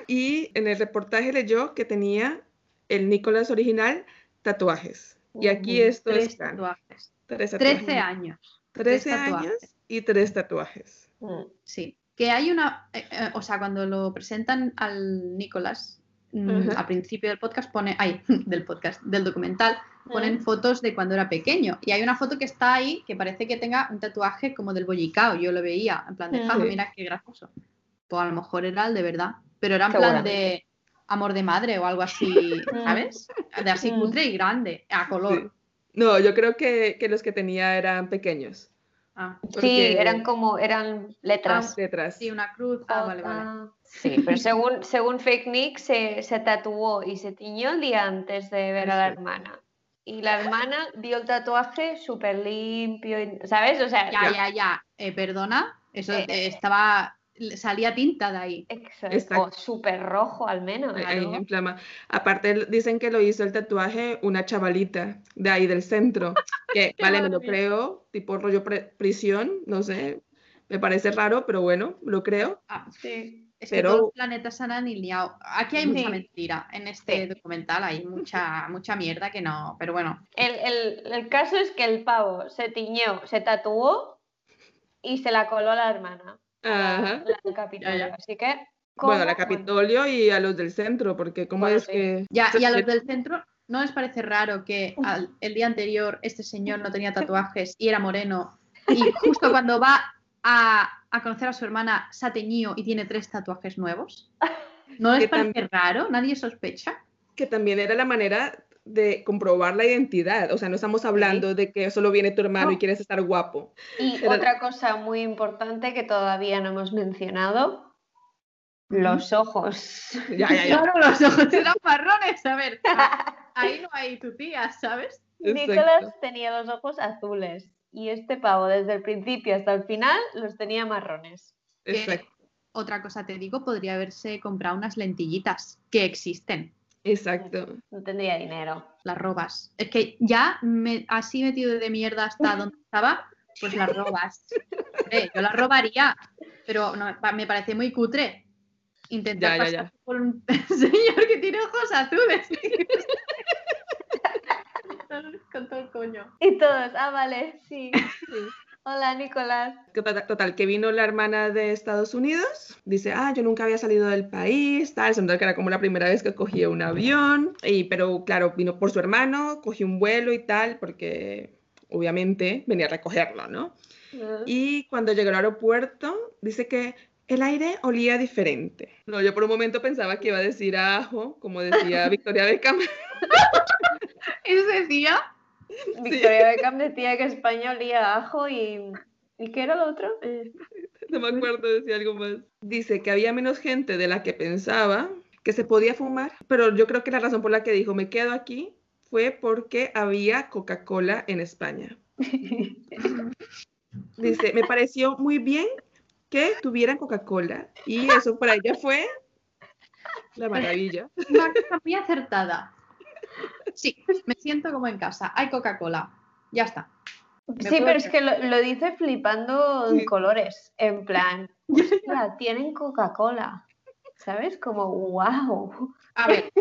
Y en el reportaje leyó que tenía el Nicolás original tatuajes. Y aquí esto Tres es tatuajes. Tres tatuajes. 13 años. 13 tres años tatuajes. y tres tatuajes. Mm. Sí. Que hay una. eh, eh, o sea, cuando lo presentan al Nicolás, mm, Ujú. al principio del podcast pone. Ay, del podcast, del documental, ponen fotos de cuando era pequeño. Y hay una foto que está ahí que parece que tenga un tatuaje como del bollicao. Yo lo veía, en plan de, Mm. "Ah, Sí. mira qué gracioso. Pues a lo mejor era el de verdad. Pero era en plan de. Amor de madre o algo así, ¿sabes? De así Mm. cutre y grande, a color. No, yo creo que, que los que tenía eran pequeños. Ah, Sí, Porque- eran como, eran letras. Letras. sí, una cruz. Ah, vale, vale. J. Sí, pero según, según Fake Nick se, se tatuó y se tiñó el día antes de ver a la hermana. Y la hermana dio el tatuaje súper limpio, ¿sabes? O sea, Ya, ya, ya. Eh, perdona, eso eh, estaba salía tinta de ahí. Exacto. O súper rojo al menos. Ahí inflama. Aparte dicen que lo hizo el tatuaje una chavalita de ahí del centro. Que vale, me lo creo, tipo rollo prisión, no sé. Me parece raro, pero bueno, lo creo. Ah, sí. Es que todos los planetas se han alineado. Aquí hay mucha mentira. En este documental hay mucha, mucha mierda que no. Pero bueno. El, el, el, caso es que el pavo se tiñó, se tatuó y se la coló a la hermana. Ajá. La, Capitolio. Así que. Bueno, la Capitolio y a los del centro, porque como es que. Ya, y a los del centro. ¿No les parece raro que el día anterior este señor no tenía tatuajes y era moreno? Y justo cuando va a a conocer a su hermana Sateñío y tiene tres tatuajes nuevos? ¿No les parece raro? ¿Nadie sospecha? Que también era la manera de comprobar la identidad. O sea, no estamos hablando de que solo viene tu hermano y quieres estar guapo. Y otra cosa muy importante que todavía no hemos mencionado, los ojos. Ya, ya, ya. Claro, los ojos eran marrones. A ver, ahí no hay tu tía, ¿sabes? Nicolás tenía los ojos azules y este pavo desde el principio hasta el final los tenía marrones. Exacto. otra cosa te digo, podría haberse comprado unas lentillitas que existen. Exacto. No tendría dinero. Las robas. Es que ya me, así metido de mierda hasta donde estaba, pues las robas. yo las robaría, pero me parece muy cutre intentar pasar por un señor que tiene ojos azules. con todo el coño. Y todos, ah, vale, sí. Hola, Nicolás. Total, que vino la hermana de Estados Unidos, dice, ah, yo nunca había salido del país, tal, se que era como la primera vez que cogía un avión, y, pero claro, vino por su hermano, cogió un vuelo y tal, porque obviamente venía a recogerlo, ¿no? Y cuando llegó al aeropuerto, dice que el aire olía diferente. No, yo por un momento pensaba que iba a decir ajo, como decía Victoria Beckham. ¿Eso decía? Victoria Beckham decía que España olía ajo y... ¿Y qué era lo otro? No me acuerdo, decía algo más. Dice que había menos gente de la que pensaba, que se podía fumar, pero yo creo que la razón por la que dijo me quedo aquí fue porque había Coca-Cola en España. Dice, me pareció muy bien que tuvieran Coca-Cola y eso para ella fue la maravilla. Muy acertada. Sí, me siento como en casa. Hay Coca-Cola. Ya está. Sí, pero es que lo, dice flipando en colores. En plan, tienen Coca-Cola. ¿Sabes? Como, wow. A ver,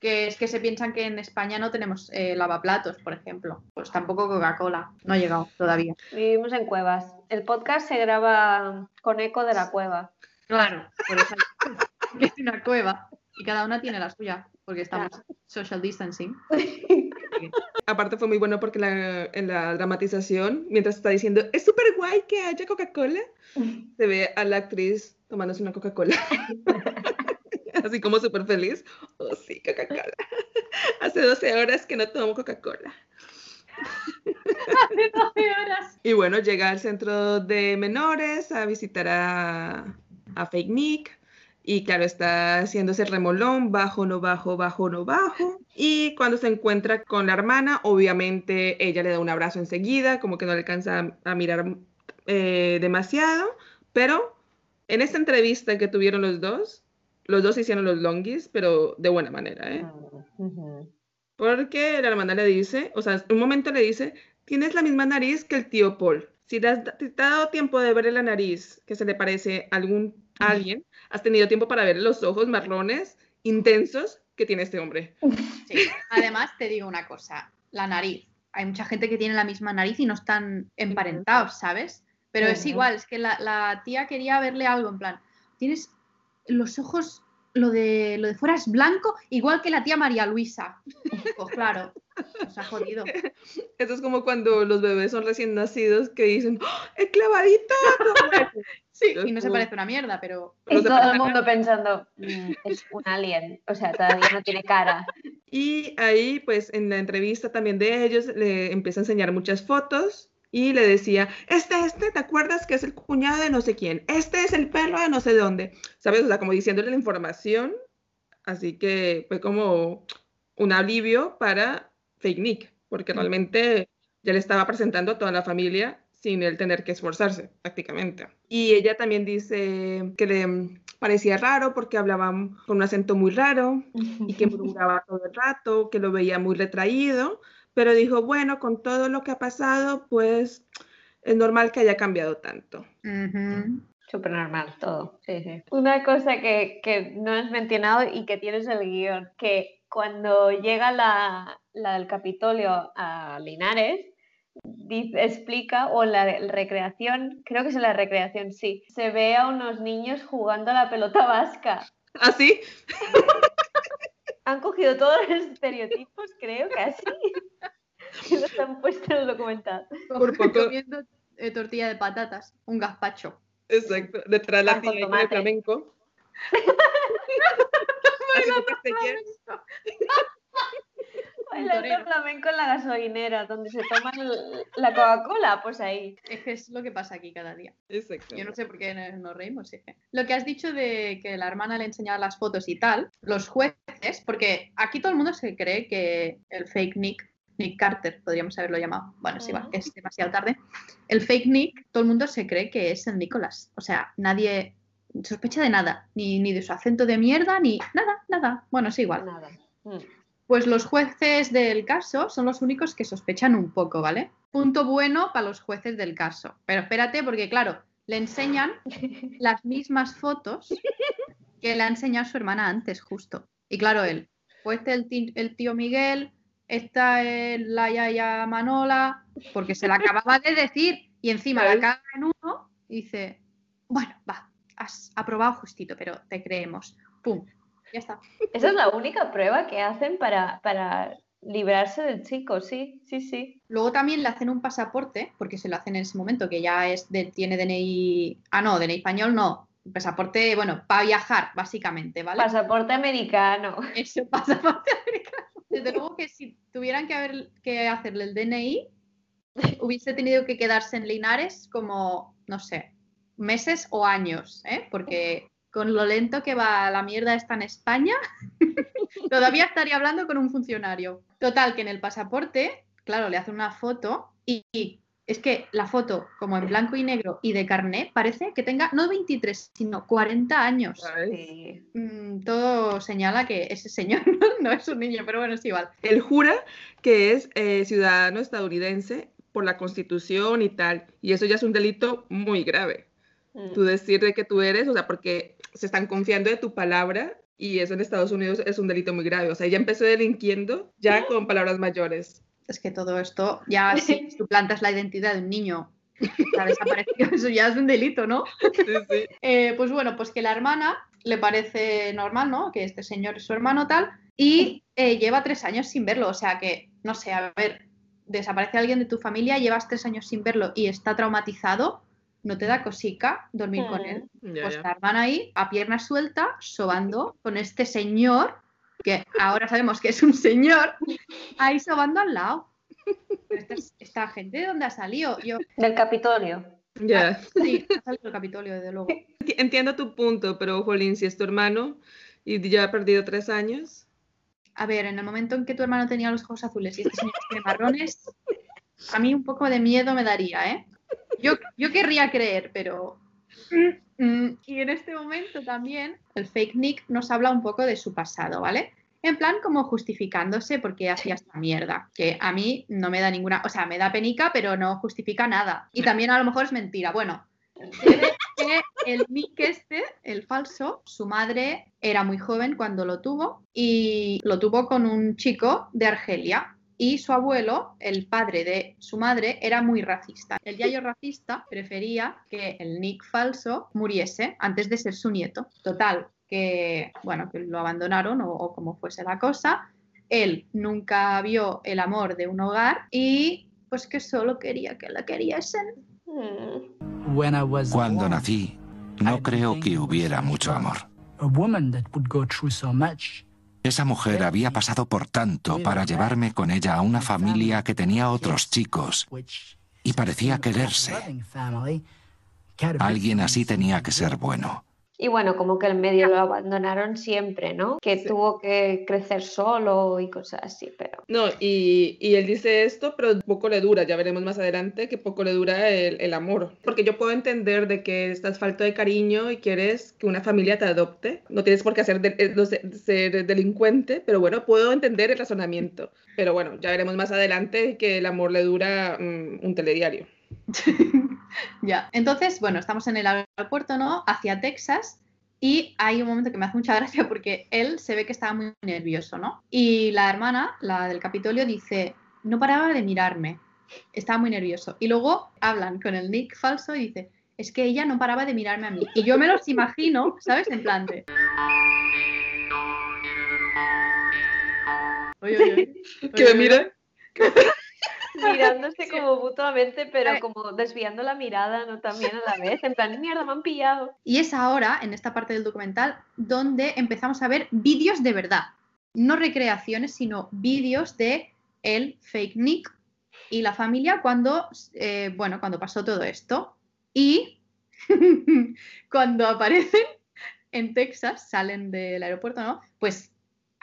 que es que se piensan que en España no tenemos eh, lavaplatos, por ejemplo. Pues tampoco Coca-Cola. No ha llegado todavía. Vivimos en cuevas. El podcast se graba con eco de la cueva. Claro, por eso es una cueva y cada una tiene la suya porque estamos social distancing. Aparte fue muy bueno porque en la dramatización, mientras está diciendo, es súper guay que haya Coca-Cola, se ve a la actriz tomándose una Coca-Cola. Así como súper feliz. Oh, sí, Coca-Cola. Hace 12 horas que no tomo Coca-Cola. Hace 12 horas. Y bueno, llega al centro de menores a visitar a, a Fake Nick y claro, está haciéndose remolón, bajo, no bajo, bajo, no bajo. Y cuando se encuentra con la hermana, obviamente ella le da un abrazo enseguida, como que no le alcanza a, mirar eh, demasiado. Pero en esta entrevista que tuvieron los dos, los dos hicieron los longis, pero de buena manera, ¿eh? Porque la hermana le dice, o sea, un momento le dice, tienes la misma nariz que el tío Paul. Si te, has, te ha dado tiempo de verle la nariz que se le parece a algún a alguien, has tenido tiempo para ver los ojos marrones intensos que tiene este hombre. Sí. Además, te digo una cosa, la nariz. Hay mucha gente que tiene la misma nariz y no están emparentados, ¿sabes? Pero es igual, es que la, la tía quería verle algo, en plan, tienes los ojos lo de, lo de fuera es blanco, igual que la tía María Luisa. Pues claro, se ha jodido. Eso es como cuando los bebés son recién nacidos que dicen, ¡Oh, ¡el clavadito! sí, y no se parece una mierda, pero... Y todo el mundo pensando, mm, es un alien, o sea, todavía no tiene cara. Y ahí, pues, en la entrevista también de ellos, le empieza a enseñar muchas fotos y le decía, este, este, ¿te acuerdas que es el cuñado de no sé quién? Este es el perro de no sé dónde, ¿sabes? O sea, como diciéndole la información, así que fue como un alivio para Fake Nick, porque realmente ya le estaba presentando a toda la familia sin él tener que esforzarse prácticamente. Y ella también dice que le parecía raro porque hablaba con un acento muy raro y que murmuraba todo el rato, que lo veía muy retraído, pero dijo, bueno, con todo lo que ha pasado, pues es normal que haya cambiado tanto. Súper normal todo. Sí, sí. Una cosa que, que, no has mencionado y que tienes el guion, que cuando llega la, la del Capitolio a Linares, explica, o la recreación, creo que es en la recreación, sí, se ve a unos niños jugando a la pelota vasca. ¿Ah, sí? Han cogido todos los estereotipos, creo que así. Y los han puesto en el documental. Por poco. Comiendo eh, tortilla de patatas, un gazpacho. Exacto, detrás de la tía de flamenco. Bailando flamenco en la gasolinera, donde se toma la Coca-Cola, pues ahí. Es que es lo que pasa aquí cada día. Exacto. Yo no sé por qué nos reímos. Lo que has dicho de que la hermana le enseñaba las fotos y tal, los jueces, porque aquí todo el mundo se cree que el fake Nick Nick Carter, podríamos haberlo llamado. Bueno, sí, va, es demasiado tarde. El fake Nick, todo el mundo se cree que es el Nicolás. O sea, nadie sospecha de nada, ni, ni de su acento de mierda, ni nada, nada. Bueno, es igual. Nada. Mm. Pues los jueces del caso son los únicos que sospechan un poco, ¿vale? Punto bueno para los jueces del caso. Pero espérate, porque claro, le enseñan las mismas fotos que le ha enseñado su hermana antes, justo. Y claro, él, pues el, el tío Miguel, esta es la Yaya Manola, porque se la acababa de decir y encima la caga en uno y dice, bueno, va, has aprobado justito, pero te creemos. ¡Pum! Ya está. Esa es la única prueba que hacen para, para librarse del chico, sí, sí, sí. Luego también le hacen un pasaporte, porque se lo hacen en ese momento, que ya es de, tiene DNI, ah, no, DNI español no, pasaporte, bueno, para viajar, básicamente, ¿vale? Pasaporte americano. Eso, pasaporte americano. Desde luego que si tuvieran que, haber, que hacerle el DNI, hubiese tenido que quedarse en Linares como, no sé, meses o años, ¿eh? Porque con lo lento que va la mierda esta en España, todavía estaría hablando con un funcionario. Total, que en el pasaporte, claro, le hace una foto y, es que la foto, como en blanco y negro y de carné, parece que tenga no 23, sino 40 años. Mm, todo señala que ese señor no, es un niño, pero bueno, es igual. Él jura que es eh, ciudadano estadounidense por la constitución y tal, y eso ya es un delito muy grave. Mm. Tú decir de que tú eres, o sea, porque se están confiando de tu palabra y eso en Estados Unidos es un delito muy grave. O sea, ella empezó delinquiendo ya con palabras mayores. Es que todo esto, ya si tú plantas la identidad de un niño ha desaparecido, eso ya es un delito, ¿no? Sí, sí. Eh, pues bueno, pues que la hermana le parece normal, ¿no? Que este señor es su hermano tal, y eh, lleva tres años sin verlo, o sea que, no sé, a ver, desaparece alguien de tu familia, llevas tres años sin verlo y está traumatizado, no te da cosica dormir con él. Ya, pues la hermana ahí, a pierna suelta, sobando con este señor, que ahora sabemos que es un señor, ahí sobando al lado. Esta, esta gente, ¿de dónde ha salido? Yo, Del Capitolio. Ya. sí, ha salido del Capitolio, desde luego. Entiendo tu punto, pero Jolín, si es tu hermano y ya ha perdido tres años. A ver, en el momento en que tu hermano tenía los ojos azules y este señor tiene marrones, a mí un poco de miedo me daría, ¿eh? Yo, querría creer, pero... Mm, mm. Y en este momento también el fake Nick nos habla un poco de su pasado, ¿vale? En plan como justificándose porque hacía esta mierda, que a mí no me da ninguna, o sea, me da penica, pero no justifica nada. Y también a lo mejor es mentira. Bueno, el Nick este, el falso, su madre era muy joven cuando lo tuvo y lo tuvo con un chico de Argelia. Y su abuelo, el padre de su madre, era muy racista. El yayo racista prefería que el Nick falso muriese antes de ser su nieto. Total, que, bueno, que lo abandonaron o, o como fuese la cosa. Él nunca vio el amor de un hogar y pues que solo quería que la queriesen. Cuando nací, no creo que hubiera mucho amor. Esa mujer había pasado por tanto para llevarme con ella a una familia que tenía otros chicos y parecía quererse. Alguien así tenía que ser bueno. Y bueno, como que el medio lo abandonaron siempre, ¿no? Que tuvo que crecer solo y cosas así, pero... No, y, y, él dice esto, pero poco le dura, ya veremos más adelante que poco le dura el, el, amor. Porque yo puedo entender de que estás falto de cariño y quieres que una familia te adopte. No tienes por qué hacer de, eh, ser delincuente, pero bueno, puedo entender el razonamiento. Pero bueno, ya veremos más adelante que el amor le dura mm, un telediario. ya, entonces, bueno, estamos en el aeropuerto, ¿no? Hacia Texas. Y hay un momento que me hace mucha gracia porque él se ve que estaba muy nervioso, ¿no? Y la hermana, la del Capitolio, dice, no paraba de mirarme, estaba muy nervioso. Y luego hablan con el Nick falso y dice, es que ella no paraba de mirarme a mí. Y yo me los imagino, ¿sabes? En plan de... Oye, oye, que me mira mirándose como mutuamente, pero como desviando la mirada, ¿no? También a la vez, en plan, mierda, me han pillado. Y es ahora, en esta parte del documental, donde empezamos a ver vídeos de verdad. No recreaciones, sino vídeos de el fake Nick y la familia cuando, eh, bueno, cuando pasó todo esto. Y cuando aparecen en Texas, salen del aeropuerto, ¿no? Pues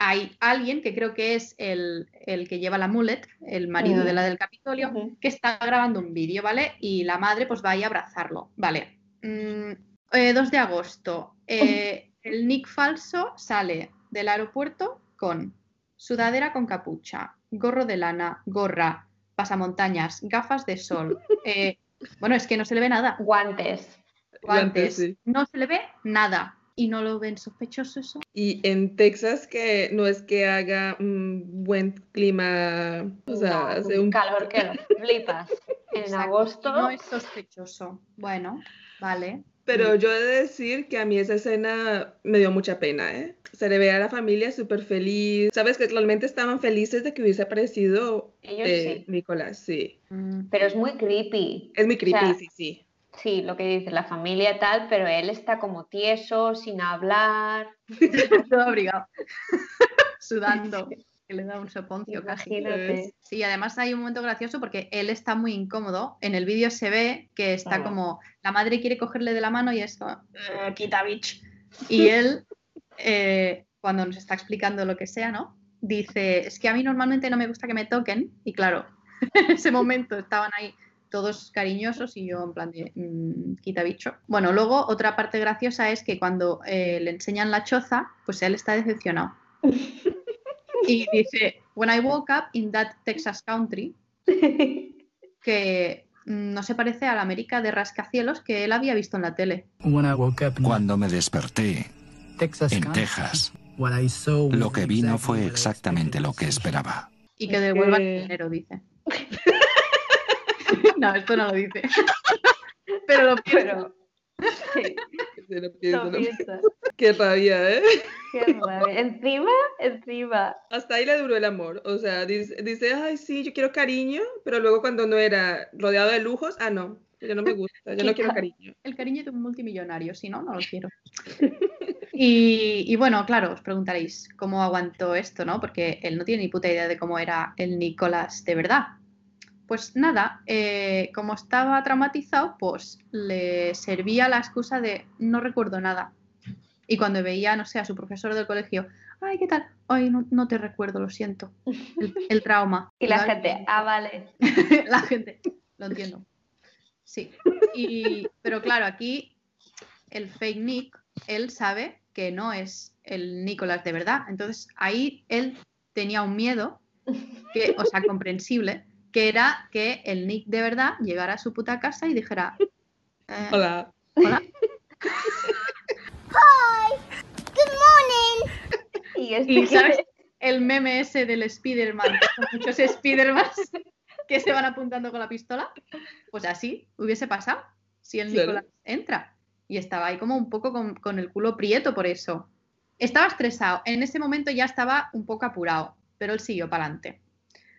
hay alguien que creo que es el, que lleva la mullet, el marido de la del Capitolio, que está grabando un vídeo, ¿vale? Y la madre pues va a abrazarlo, ¿vale? 2 mm, eh, de agosto, eh, el Nick falso sale del aeropuerto con sudadera con capucha, gorro de lana, gorra, pasamontañas, gafas de sol. Eh, bueno, es que no se le ve nada. Guantes. Guantes. No se le ve nada y no lo ven sospechoso eso. Y en Texas que no es que haga un buen clima, o sea, hace un calor que lo flipas. En agosto no es sospechoso. Bueno, vale. Pero yo he de decir que a mí esa escena me dio mucha pena, ¿eh? Se le ve a la familia súper feliz. Sabes que realmente estaban felices de que hubiese aparecido Ellos eh, sí. Nicolás, sí. Mm. Pero es muy creepy. Es muy creepy, sí, sí. Sí, lo que dice la familia tal, pero él está como tieso, sin hablar. Todo abrigado. Sudando. Que le da un soponcio casi. Sí, además hay un momento gracioso porque él está muy incómodo. En el vídeo se ve que está como. La madre quiere cogerle de la mano y es como. Eh, quita bitch. Y él, eh, cuando nos está explicando lo que sea, ¿no? Dice: Es que a mí normalmente no me gusta que me toquen. Y claro, en ese momento estaban ahí todos cariñosos y yo en plan de mm, quita bicho. Bueno, luego otra parte graciosa es que cuando eh, le enseñan la choza, pues él está decepcionado. y dice, when I woke up in that Texas country, que mm, no se parece a la América de rascacielos que él había visto en la tele. Cuando me desperté en Texas, lo que vi no fue exactamente lo que esperaba. Y que devuelvan el dinero, dice. No, esto no lo dice. Pero lo pienso. Qué rabia, ¿eh? Qué rabia. Encima, encima. Hasta ahí le duró el amor. O sea, dice, dice, ay, sí, yo quiero cariño, pero luego cuando no era rodeado de lujos, ah, no, yo no me gusta, yo no quiero cariño. El cariño de un multimillonario, si no, no lo quiero. Y, y, bueno, claro, os preguntaréis cómo aguantó esto, ¿no? Porque él no tiene ni puta idea de cómo era el Nicolás de verdad. Pues nada, eh, como estaba traumatizado, pues le servía la excusa de no recuerdo nada. Y cuando veía, no sé, a su profesor del colegio, ay, ¿qué tal? Ay, no, te recuerdo, lo siento. El, trauma. y la gente, ah, vale. la gente, lo entiendo. Sí. pero claro, aquí el fake Nick, él sabe que no es el Nicolás de verdad. Entonces ahí él tenía un miedo, que, o sea, comprensible, que era que el Nick de verdad llegara a su puta casa y dijera... Eh, hola. Hola. Hi. Good morning. Y, este ¿sabes? El meme ese del Spider-Man, que son muchos Spider-Man que se van apuntando con la pistola. Pues así hubiese pasado si el Nicolás entra. Y estaba ahí como un poco con, con el culo prieto por eso. Estaba estresado. En ese momento ya estaba un poco apurado, pero él siguió para adelante.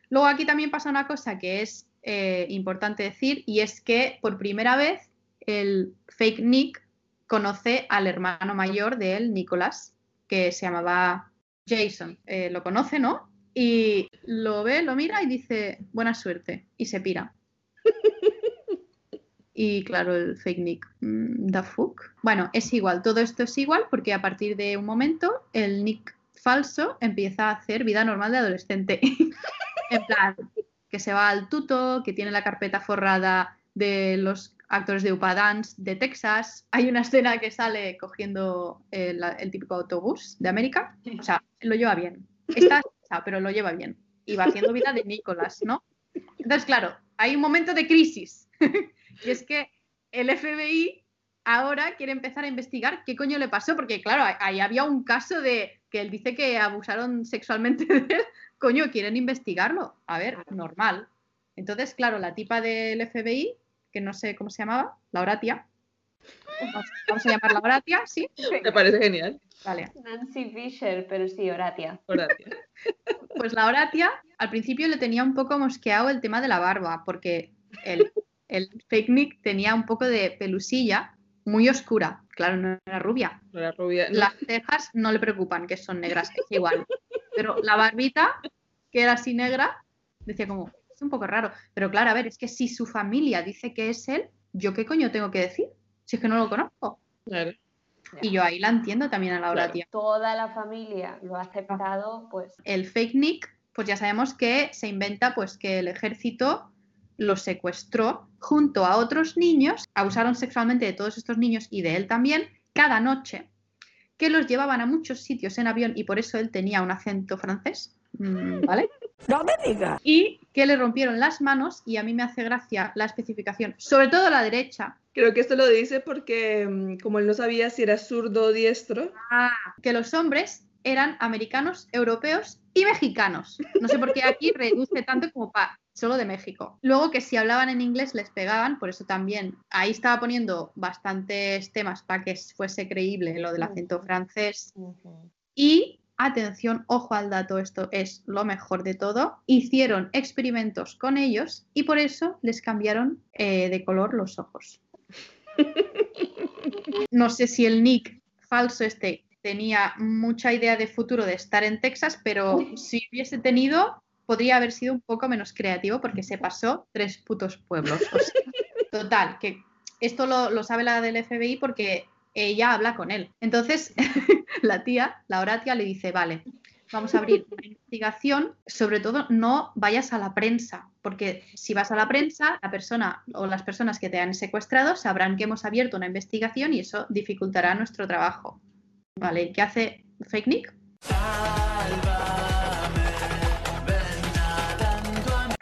Luego aquí también pasa una cosa que es eh, importante decir y es que por primera vez el fake Nick conoce al hermano mayor de él, Nicolás, que se llamaba Jason. Eh, lo conoce, ¿no? Y lo ve, lo mira y dice, buena suerte, y se pira. Y claro, el fake nick, mm, the fuck. Bueno, es igual, todo esto es igual porque a partir de un momento el nick falso empieza a hacer vida normal de adolescente. en plan, que se va al tuto, que tiene la carpeta forrada de los actores de Upadance de Texas. Hay una escena que sale cogiendo el, típico autobús de América. O sea, lo lleva bien. Está, pero lo lleva bien. Y va haciendo vida de Nicolás, ¿no? Entonces, claro, hay un momento de crisis. y es que el FBI ahora quiere empezar a investigar qué coño le pasó, porque claro, ahí había un caso de que él dice que abusaron sexualmente de él. Coño, quieren investigarlo. A ver, normal. Entonces, claro, la tipa del FBI que no sé cómo se llamaba, la Horatia. Vamos a llamarla Horatia, ¿sí? Me parece genial. Vale. Nancy Fisher, pero sí, Horatia. Horatia. Pues la Horatia al principio le tenía un poco mosqueado el tema de la barba, porque el, el fake Nick tenía un poco de pelusilla muy oscura. Claro, no era rubia. No era rubia. Las cejas no le preocupan, que son negras, es igual. Pero la barbita, que era así negra, decía como, es un poco raro. Pero claro, a ver, es que si su familia dice que es él, ¿yo qué coño tengo que decir? Si es que no lo conozco. Claro. Y yo ahí la entiendo también a la hora, tía. Toda la familia lo ha aceptado, pues. El fake Nick, pues ya sabemos que se inventa pues que el ejército lo secuestró junto a otros niños, abusaron sexualmente de todos estos niños y de él también, cada noche, que los llevaban a muchos sitios en avión y por eso él tenía un acento francés, mm, ¿vale? No me digas. Y que le rompieron las manos y a mí me hace gracia la especificación, sobre todo la derecha. Creo que esto lo dice porque mm, como él no sabía si era zurdo o diestro. Ah, que los hombres eran americanos, europeos y mexicanos. No sé por qué aquí reduce tanto como para solo de México. Luego que si hablaban en inglés les pegaban, por eso también ahí estaba poniendo bastantes temas para que fuese creíble lo del acento francés. Y atención, ojo al dato, esto es lo mejor de todo, hicieron experimentos con ellos y por eso les cambiaron eh, de color los ojos. No sé si el nick falso este tenía mucha idea de futuro de estar en Texas, pero si hubiese tenido, podría haber sido un poco menos creativo porque se pasó tres putos pueblos. total, que esto lo, lo sabe la del FBI porque ella habla con él. Entonces, la tía, la Horatia, le dice, vale, vamos a abrir una investigación, sobre todo no vayas a la prensa, porque si vas a la prensa, la persona o las personas que te han secuestrado sabrán que hemos abierto una investigación y eso dificultará nuestro trabajo. ¿Vale? ¿Qué hace Fake Nick?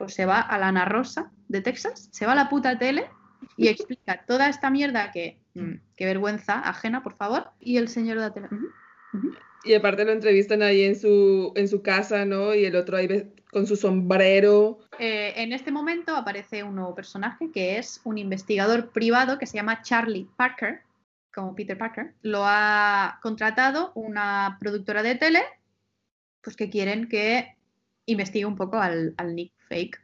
Pues se va a la Ana Rosa de Texas, se va a la puta tele y explica toda esta mierda que, mm, qué vergüenza ajena, por favor, y el señor de la tele. Y aparte lo entrevistan ahí en su, en su casa, ¿no? Y el otro ahí con su sombrero. Eh, en este momento aparece un nuevo personaje que es un investigador privado que se llama Charlie Parker, como Peter Parker. Lo ha contratado una productora de tele, pues que quieren que investigue un poco al, al Nick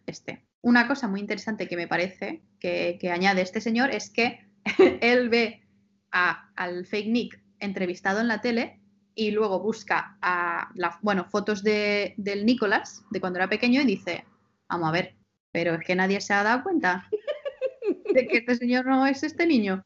Este una cosa muy interesante que me parece que, añade este señor es que él ve al fake Nick entrevistado en la tele y luego busca a bueno, fotos de, del Nicolás de cuando era pequeño y dice, vamos a ver, pero es que nadie se ha dado cuenta de que este señor no es este niño.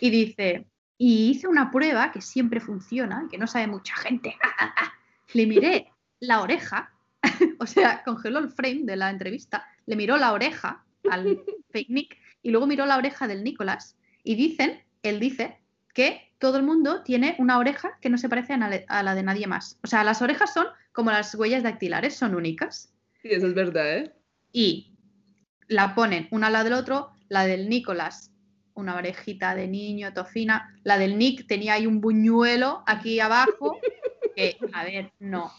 Y dice, y hice una prueba que siempre funciona, que no sabe mucha gente. Le miré la oreja o sea, congeló el frame de la entrevista, le miró la oreja al fake Nick y luego miró la oreja del Nicolás y dicen, él dice que todo el mundo tiene una oreja que no se parece a la de nadie más. O sea, las orejas son como las huellas dactilares, son únicas. Sí, eso es verdad, ¿eh? Y la ponen una al lado del otro, la del Nicolás, una orejita de niño, tofina, la del Nick tenía ahí un buñuelo aquí abajo, que, a ver, no,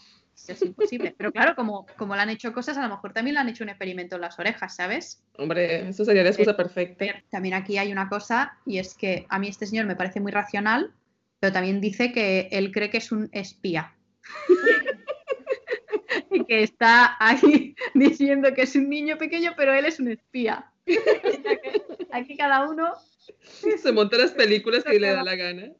es imposible. Pero claro, como, como le han hecho cosas, a lo mejor también le han hecho un experimento en las orejas, ¿sabes? Hombre, eso sería la excusa perfecta. También aquí hay una cosa, y es que a mí este señor me parece muy racional, pero también dice que él cree que es un espía. y que está ahí diciendo que es un niño pequeño, pero él es un espía. aquí cada uno se monta las películas que le da la gana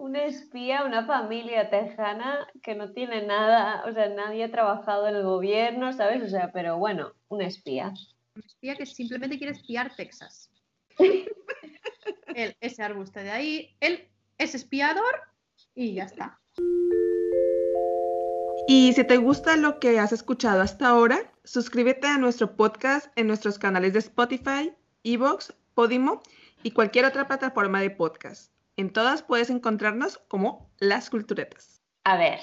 un espía, una familia tejana que no tiene nada, o sea, nadie ha trabajado en el gobierno, ¿sabes? O sea, pero bueno, un espía. Un espía que simplemente quiere espiar Texas. él ese arbusto de ahí, él es espiador y ya está. Y si te gusta lo que has escuchado hasta ahora, suscríbete a nuestro podcast en nuestros canales de Spotify, Evox, Podimo y cualquier otra plataforma de podcast. En todas puedes encontrarnos como Las Culturetas. A ver,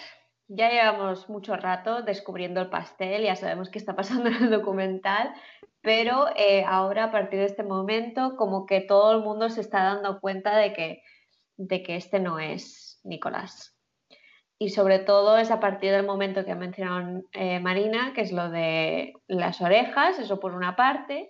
ya llevamos mucho rato descubriendo el pastel, ya sabemos qué está pasando en el documental, pero eh, ahora a partir de este momento como que todo el mundo se está dando cuenta de que, de que este no es Nicolás y sobre todo es a partir del momento que ha mencionado eh, Marina, que es lo de las orejas, eso por una parte,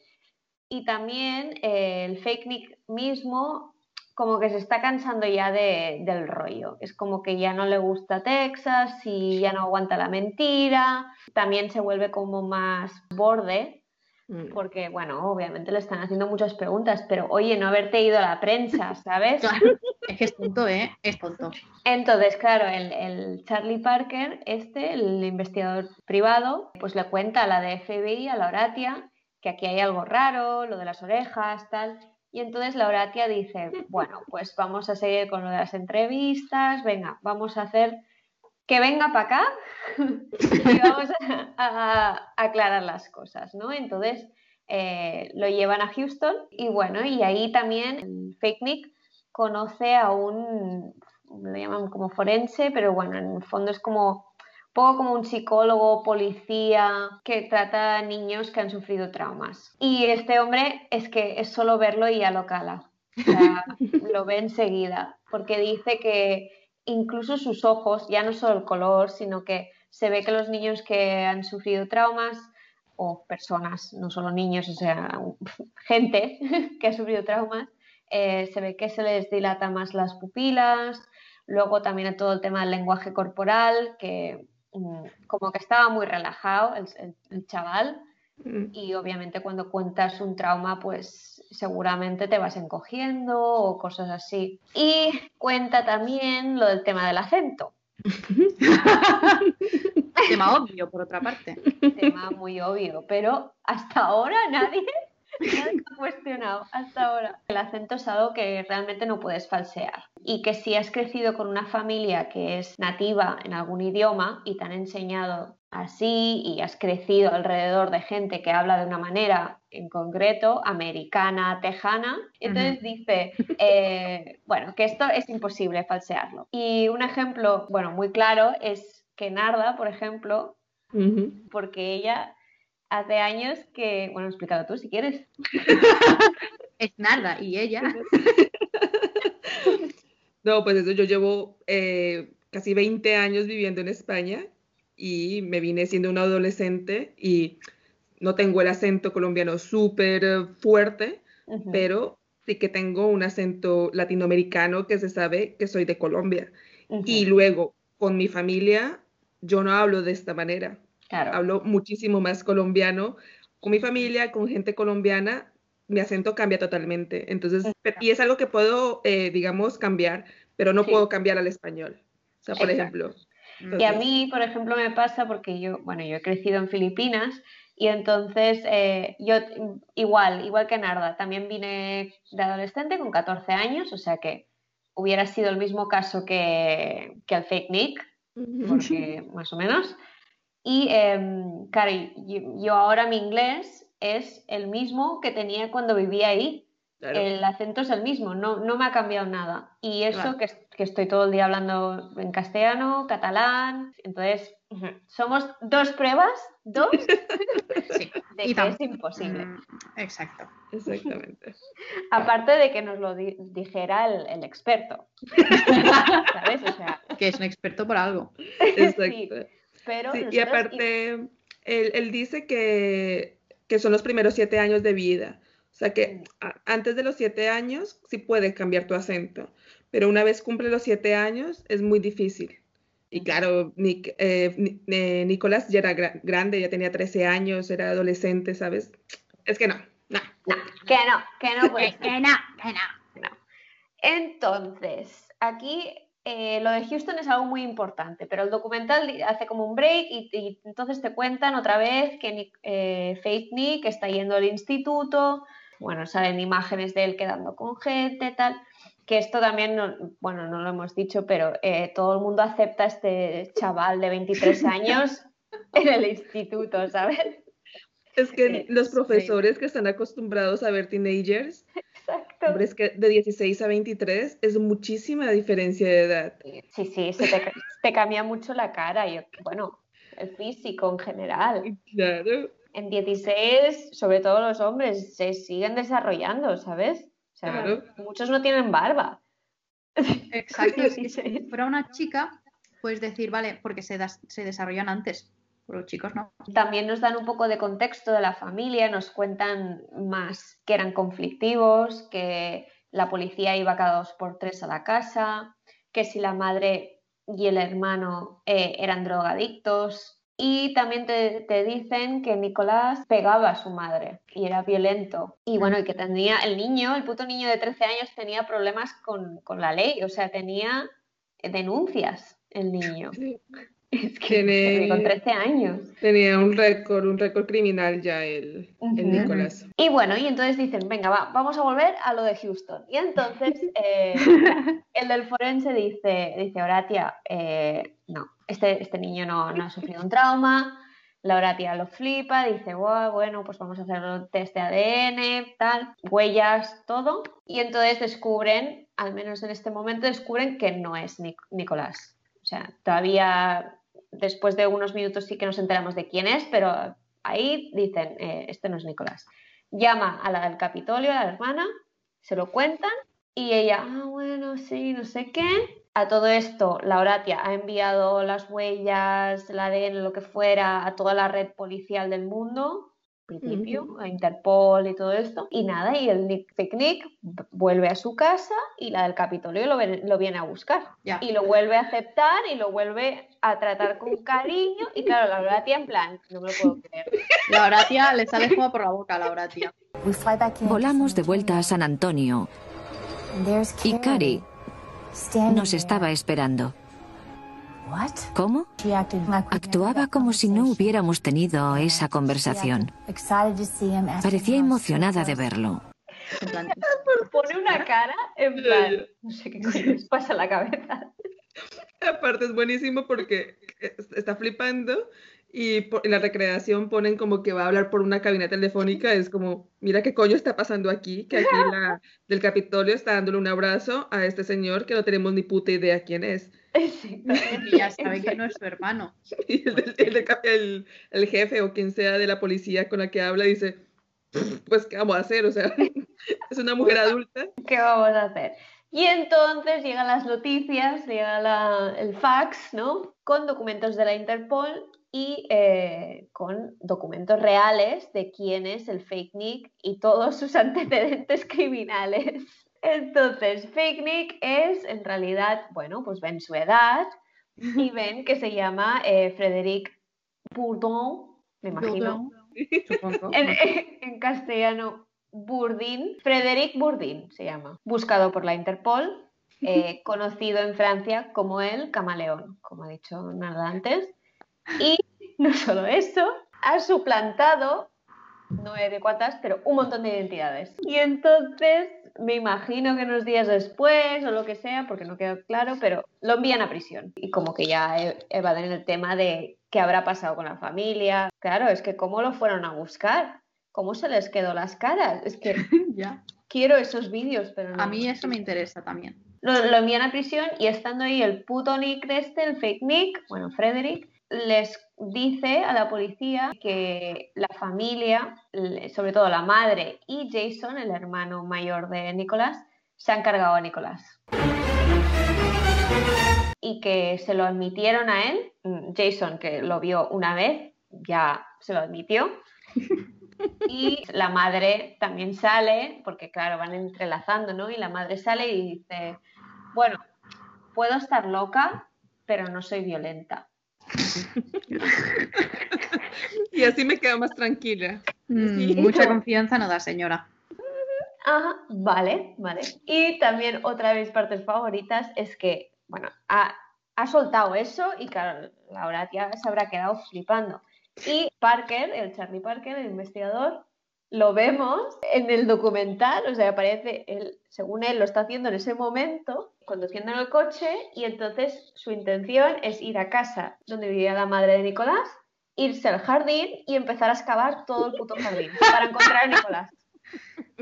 y también eh, el fake nick mismo como que se está cansando ya del rollo, es como que ya no le gusta Texas y ya no aguanta la mentira, también se vuelve como más borde Mm. porque, bueno, obviamente le están haciendo muchas preguntas, pero oye, no haberte ido a la prensa, ¿sabes? es que es tonto, ¿eh? Es tonto. Entonces, claro, el, Charlie Parker, este, el investigador privado, pues le cuenta a la de FBI, a la Horatia, que aquí hay algo raro, lo de las orejas, tal. Y entonces la Horatia dice, bueno, pues vamos a seguir con lo de las entrevistas, venga, vamos a hacer que venga para acá y vamos a, aclarar las cosas, ¿no? Entonces eh, lo llevan a Houston y bueno, y ahí también el Fake Nick conoce a un, lo llaman como forense, pero bueno, en el fondo es como poco como un psicólogo, policía, que trata a niños que han sufrido traumas. Y este hombre es que es solo verlo y ya lo cala. O sea, lo ve enseguida, porque dice que incluso sus ojos, ya no solo el color, sino que se ve que los niños que han sufrido traumas o personas, no solo niños, o sea, gente que ha sufrido traumas, eh, se ve que se les dilata más las pupilas, luego también todo el tema del lenguaje corporal, que como que estaba muy relajado el chaval, Mm. Y obviamente cuando cuentas un trauma, pues seguramente te vas encogiendo o cosas así. Y cuenta también lo del tema del acento. tema obvio, por otra parte. Tema muy obvio, pero hasta ahora nadie Nadie ha cuestionado hasta ahora. El acento es algo que realmente no puedes falsear. Y que si has crecido con una familia que es nativa en algún idioma y te han enseñado así y has crecido alrededor de gente que habla de una manera en concreto, americana, tejana, entonces dice, eh, bueno, que esto es imposible falsearlo. Y un ejemplo, bueno, muy claro es que Narda, por ejemplo, porque ella hace años que, bueno, explicado tú si quieres. es nada, y ella. no, pues eso, yo llevo eh, casi 20 años viviendo en España y me vine siendo una adolescente y no tengo el acento colombiano súper fuerte, pero sí que tengo un acento latinoamericano que se sabe que soy de Colombia. Y luego, con mi familia, yo no hablo de esta manera. Hablo muchísimo más colombiano. Con mi familia, con gente colombiana, mi acento cambia totalmente. Entonces, y es algo que puedo, eh, digamos, cambiar, pero no puedo cambiar al español. O sea, por ejemplo. Y a mí, por ejemplo, me pasa porque yo, bueno, yo he crecido en Filipinas y entonces eh, yo igual, igual que Narda, también vine de adolescente con 14 años, o sea que hubiera sido el mismo caso que, que el fake Nick, porque más o menos. Y, eh, claro, yo, ahora mi inglés es el mismo que tenía cuando vivía ahí. El acento es el mismo, no, no me ha cambiado nada. Y eso que, que, estoy todo el día hablando en castellano, catalán, entonces somos dos pruebas, dos, de que es imposible. Mm, exacto. Exactamente. Aparte de que nos lo dijera el, experto. ¿Sabes? O sea, que es un experto por algo. Exacto y aparte, él, dice que, son los primeros siete años de vida. O sea que antes de los siete años sí puedes cambiar tu acento, pero una vez cumple los siete años es muy difícil. Y claro, eh, eh, Nicolás ya era grande, ya tenía 13 años, era adolescente, ¿sabes? Es que no, no, no. Que no, que no, pues, que no, que no. no. Entonces, aquí eh, lo de Houston es algo muy importante, pero el documental hace como un break y, entonces te cuentan otra vez que eh, Faith Nick está yendo al instituto bueno, salen imágenes de él quedando con gente, tal. Que esto también, bueno, no lo hemos dicho, pero eh, todo el mundo acepta a este chaval de 23 años en el instituto, ¿sabes? Es que los profesores que están acostumbrados a ver teenagers, Exacto. hombres que de 16 a 23, es muchísima diferencia de edad. Sí, sí, se te, te cambia mucho la cara. y bueno, el físico en general. Claro. En 16, sobre todo los hombres, se siguen desarrollando, ¿sabes? O sea, Claro. muchos no tienen barba. Exacto. Sí, Si fuera una chica, puedes decir, vale, porque se, das- se desarrollan antes. Pero los chicos no. También nos dan un poco de contexto de la familia, nos cuentan más que eran conflictivos, que la policía iba cada dos por tres a la casa, que si la madre y el hermano eh, eran drogadictos. Y también te, te dicen que Nicolás pegaba a su madre y era violento. Y bueno, y que tenía el niño, el puto niño de 13 años, tenía problemas con, con la ley, o sea, tenía denuncias el niño. Es que Tiene- con 13 años. Tenía un récord, un récord criminal ya el. Nicolás. Y bueno, y entonces dicen, venga, va, vamos a volver a lo de Houston. Y entonces eh, el del forense dice, dice Horatia, eh, no, este, este niño no, no ha sufrido un trauma. La Horatia lo flipa, dice, "Guau, bueno, pues vamos a hacer un test de ADN, tal, huellas, todo. Y entonces descubren, al menos en este momento, descubren que no es Nic- Nicolás. O sea, todavía después de unos minutos sí que nos enteramos de quién es, pero ahí dicen, este no es Nicolás. Llama a la del Capitolio, a la hermana, se lo cuentan y ella, ah, bueno, sí, no sé qué. A todo esto, la Horatia ha enviado las huellas, el ADN, lo que fuera, a toda la red policial del mundo, al principio, a Interpol y todo esto. Y nada, y el Nick Picnic vuelve a su casa y la del Capitolio lo, lo viene a buscar. Ya. Y lo vuelve a aceptar y lo vuelve a tratar con cariño. Y claro, la Horatia en plan, no me lo puedo creer. La Horatia le sale fuego por la boca, la Horatia. Volamos de vuelta a San Antonio y Cari nos estaba esperando. ¿Cómo? Actuaba como si no hubiéramos tenido esa conversación. Parecía emocionada de verlo. Pone una cara en plan, no sé qué coño les pasa en la cabeza. Aparte es buenísimo porque es- está flipando y por- en la recreación ponen como que va a hablar por una cabina telefónica. Es como, mira qué coño está pasando aquí, que aquí la del Capitolio está dándole un abrazo a este señor que no tenemos ni puta idea quién es. Y ya sabe que no es su hermano. Y el, del- el jefe o quien sea de la policía con la que habla dice, pues ¿qué vamos a hacer? O sea, es una mujer adulta. ¿Qué vamos a hacer? Y entonces llegan las noticias, llega la- el fax, ¿no? Con documentos de la Interpol y eh, con documentos reales de quién es el fake Nick y todos sus antecedentes criminales. Entonces, fake Nick es en realidad, bueno, pues ven su edad y ven que se llama eh, Frédéric Bourdon, me imagino. En, en castellano, Bourdin. Frédéric Bourdin se llama. Buscado por la Interpol, eh, conocido en Francia como el camaleón, como ha dicho nada antes. Y no solo eso, ha suplantado, no sé de cuántas, pero un montón de identidades. Y entonces me imagino que unos días después o lo que sea, porque no quedó claro, pero lo envían a prisión. Y como que ya e- evaden el tema de qué habrá pasado con la familia. Claro, es que cómo lo fueron a buscar, cómo se les quedó las caras. Es que Ya. quiero esos vídeos, pero no. A mí eso me interesa también. Lo, lo envían a prisión y estando ahí el puto Nick de este, el fake Nick, bueno, Frederick, les dice a la policía que la familia, sobre todo la madre y Jason, el hermano mayor de Nicolás, se han cargado a Nicolás. Y que se lo admitieron a él, Jason, que lo vio una vez, ya se lo admitió. Y la madre también sale, porque claro, van entrelazando, ¿no? Y la madre sale y dice, bueno, puedo estar loca, pero no soy violenta. Y así me quedo más tranquila. Mm, Sí. Mucha confianza no da, señora. Ajá, vale, vale. Y también otra de mis partes favoritas es que, bueno, ha, ha soltado eso y claro, la Horatia se habrá quedado flipando. Y Parker, el Charlie Parker, el investigador, lo vemos en el documental, o sea, aparece, él, según él lo está haciendo en ese momento, conduciendo en el coche, y entonces su intención es ir a casa donde vivía la madre de Nicolás, irse al jardín y empezar a excavar todo el puto jardín para encontrar a Nicolás.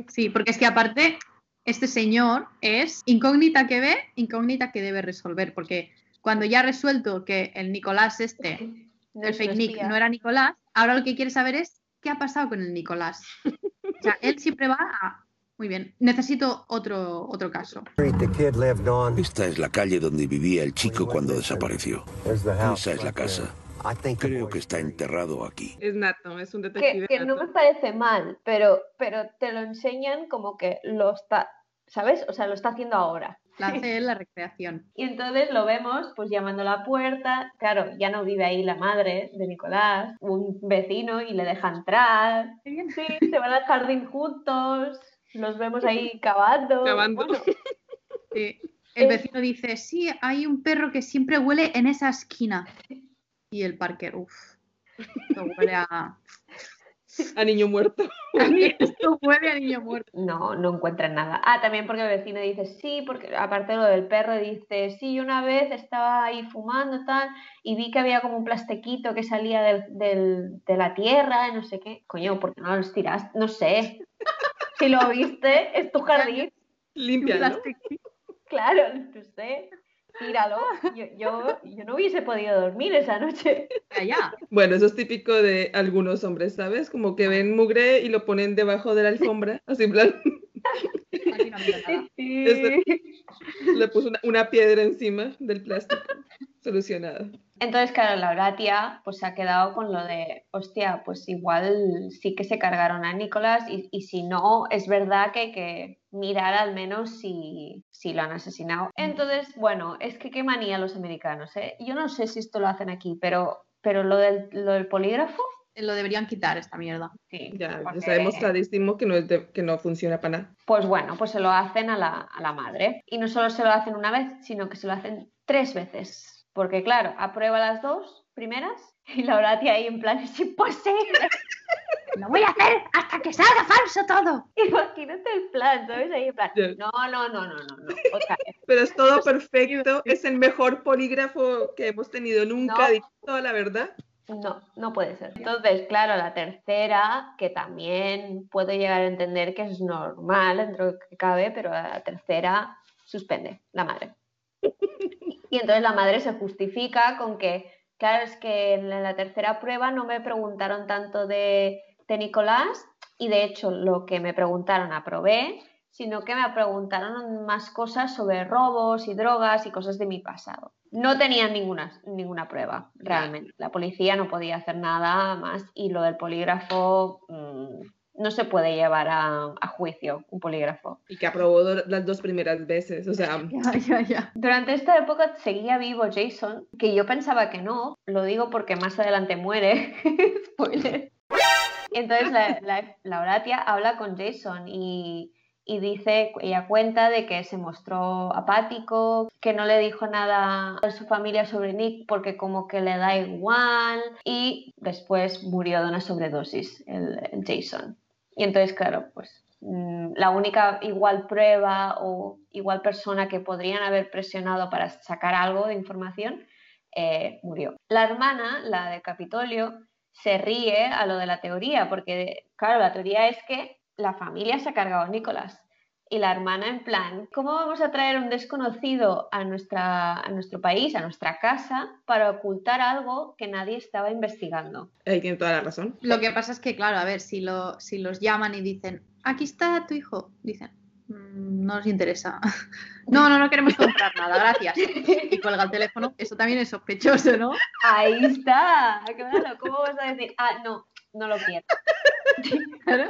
Sí, porque es que aparte, este señor es incógnita que ve, incógnita que debe resolver, porque cuando ya ha resuelto que el Nicolás este, el fake Nick, no era Nicolás, ahora lo que quiere saber es qué ha pasado con el Nicolás. O sea, él siempre va a... Muy bien, necesito otro, otro caso. Esta es la calle donde vivía el chico cuando desapareció. Esa es la casa. Creo que está enterrado aquí. Es nato, es un detective. Que, no me parece mal, pero, pero te lo enseñan como que lo está, ¿sabes? O sea, lo está haciendo ahora. La hace la recreación. Y entonces lo vemos pues llamando a la puerta. Claro, ya no vive ahí la madre de Nicolás, un vecino y le deja entrar. Sí, se van al jardín juntos. Los vemos ahí cavando. Cavando. Sí. El vecino dice, sí, hay un perro que siempre huele en esa esquina. Y el Parker, uff, huele a... A niño muerto. Esto huele a niño muerto. No, no encuentran nada. Ah, también porque el vecino dice sí, porque aparte de lo del perro, dice sí, una vez estaba ahí fumando tal y vi que había como un plastiquito que salía del, de la tierra, no sé qué. Coño, ¿por qué no los tiras? No sé. Si lo viste, es tu jardín. Limpia. Claro, no sé tíralo. Yo, yo, yo, no hubiese podido dormir esa noche. Allá. Bueno, eso es típico de algunos hombres, ¿sabes? Como que ven mugre y lo ponen debajo de la alfombra, así en plan. le puso una, piedra encima del plástico. Solucionado. Entonces, claro, la Horatia pues se ha quedado con lo de, hostia, pues igual sí que se cargaron a Nicolás y, y si no, es verdad que hay que mirar al menos si, si, lo han asesinado. Entonces, bueno, es que qué manía los americanos, ¿eh? Yo no sé si esto lo hacen aquí, pero, pero lo, del, lo del polígrafo... Lo deberían quitar esta mierda. Sí, ya, sabemos clarísimo que no, es que no funciona para nada. Pues bueno, pues se lo hacen a la, a la madre. Y no solo se lo hacen una vez, sino que se lo hacen tres veces. Porque claro, aprueba las dos primeras y la Horatia ahí en plan, es imposible. Lo voy a hacer hasta que salga falso todo. Imagínate el plan, ¿sabes? Ahí en plan, no, no, no, no, no, no. Pero es todo perfecto, es el mejor polígrafo que hemos tenido nunca, no. toda la verdad. No, no puede ser. Entonces, claro, la tercera, que también puedo llegar a entender que es normal dentro de lo que cabe, pero la tercera suspende, la madre. Y entonces la madre se justifica con que, claro, es que en la tercera prueba no me preguntaron tanto de, de Nicolás y de hecho lo que me preguntaron aprobé, sino que me preguntaron más cosas sobre robos y drogas y cosas de mi pasado. No tenían ninguna, ninguna prueba, realmente. La policía no podía hacer nada más y lo del polígrafo mmm, no se puede llevar a, juicio un polígrafo. Y que aprobó las dos primeras veces, o sea... Ya, ya, Durante esta época seguía vivo Jason, que yo pensaba que no, lo digo porque más adelante muere, spoiler. Entonces la, la, la Horatia habla con Jason y, y dice, ella cuenta de que se mostró apático, que no le dijo nada a su familia sobre Nick porque como que le da igual y después murió de una sobredosis el, el Jason. Y entonces, claro, pues mm, la única igual prueba o igual persona que podrían haber presionado para sacar algo de información eh, murió. La hermana, la de Capitolio, se ríe a lo de la teoría, porque, claro, la teoría es que la familia se ha cargado a Nicolás. Y la hermana en plan, ¿cómo vamos a traer un desconocido a, nuestra, a nuestro país, a nuestra casa, para ocultar algo que nadie estaba investigando? Ahí tiene toda la razón. Lo que pasa es que, claro, a ver, si, lo, si los llaman y dicen, aquí está tu hijo, dicen, mmm, no nos interesa. no, no, no queremos comprar nada, gracias. Y cuelga el teléfono, eso también es sospechoso, ¿no? Ahí está, claro, ¿cómo vas a decir? Ah, no, no lo quiero. Claro,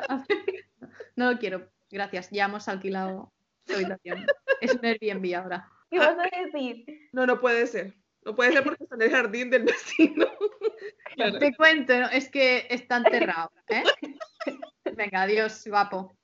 no lo quiero Gracias, ya hemos alquilado la habitación. Es un Airbnb ahora. ¿Qué vas a decir? No, no puede ser. No puede ser porque está en el jardín del vecino. Claro. Te cuento, ¿no? es que está enterrado. ¿eh? Venga, adiós, guapo.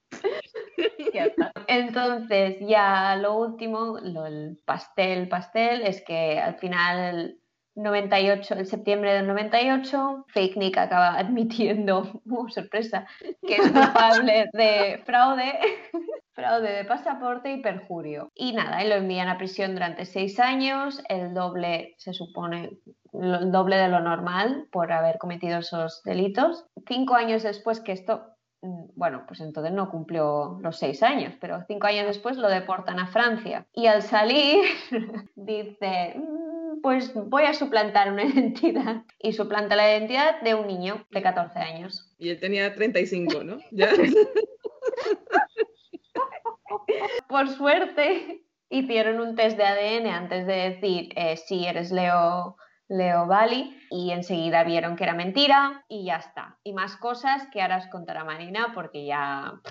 Entonces, ya lo último, lo, el pastel, pastel, es que al final 98, en septiembre del 98, Fake Nick acaba admitiendo, oh, sorpresa, que es culpable de fraude, fraude de pasaporte y perjurio. Y nada, y lo envían a prisión durante seis años, el doble, se supone, el doble de lo normal por haber cometido esos delitos. Cinco años después que esto mm, bueno, pues entonces no cumplió los seis años, pero cinco años después lo deportan a Francia. Y al salir dice, pues voy a suplantar una identidad. Y suplanta la identidad de un niño de 14 años. Y él tenía 35, ¿no? ¿Ya? Por suerte, hicieron un test de ADN antes de decir eh, si eres Leo, Leo Bali y enseguida vieron que era mentira y ya está. Y más cosas que ahora os contará Marina porque ya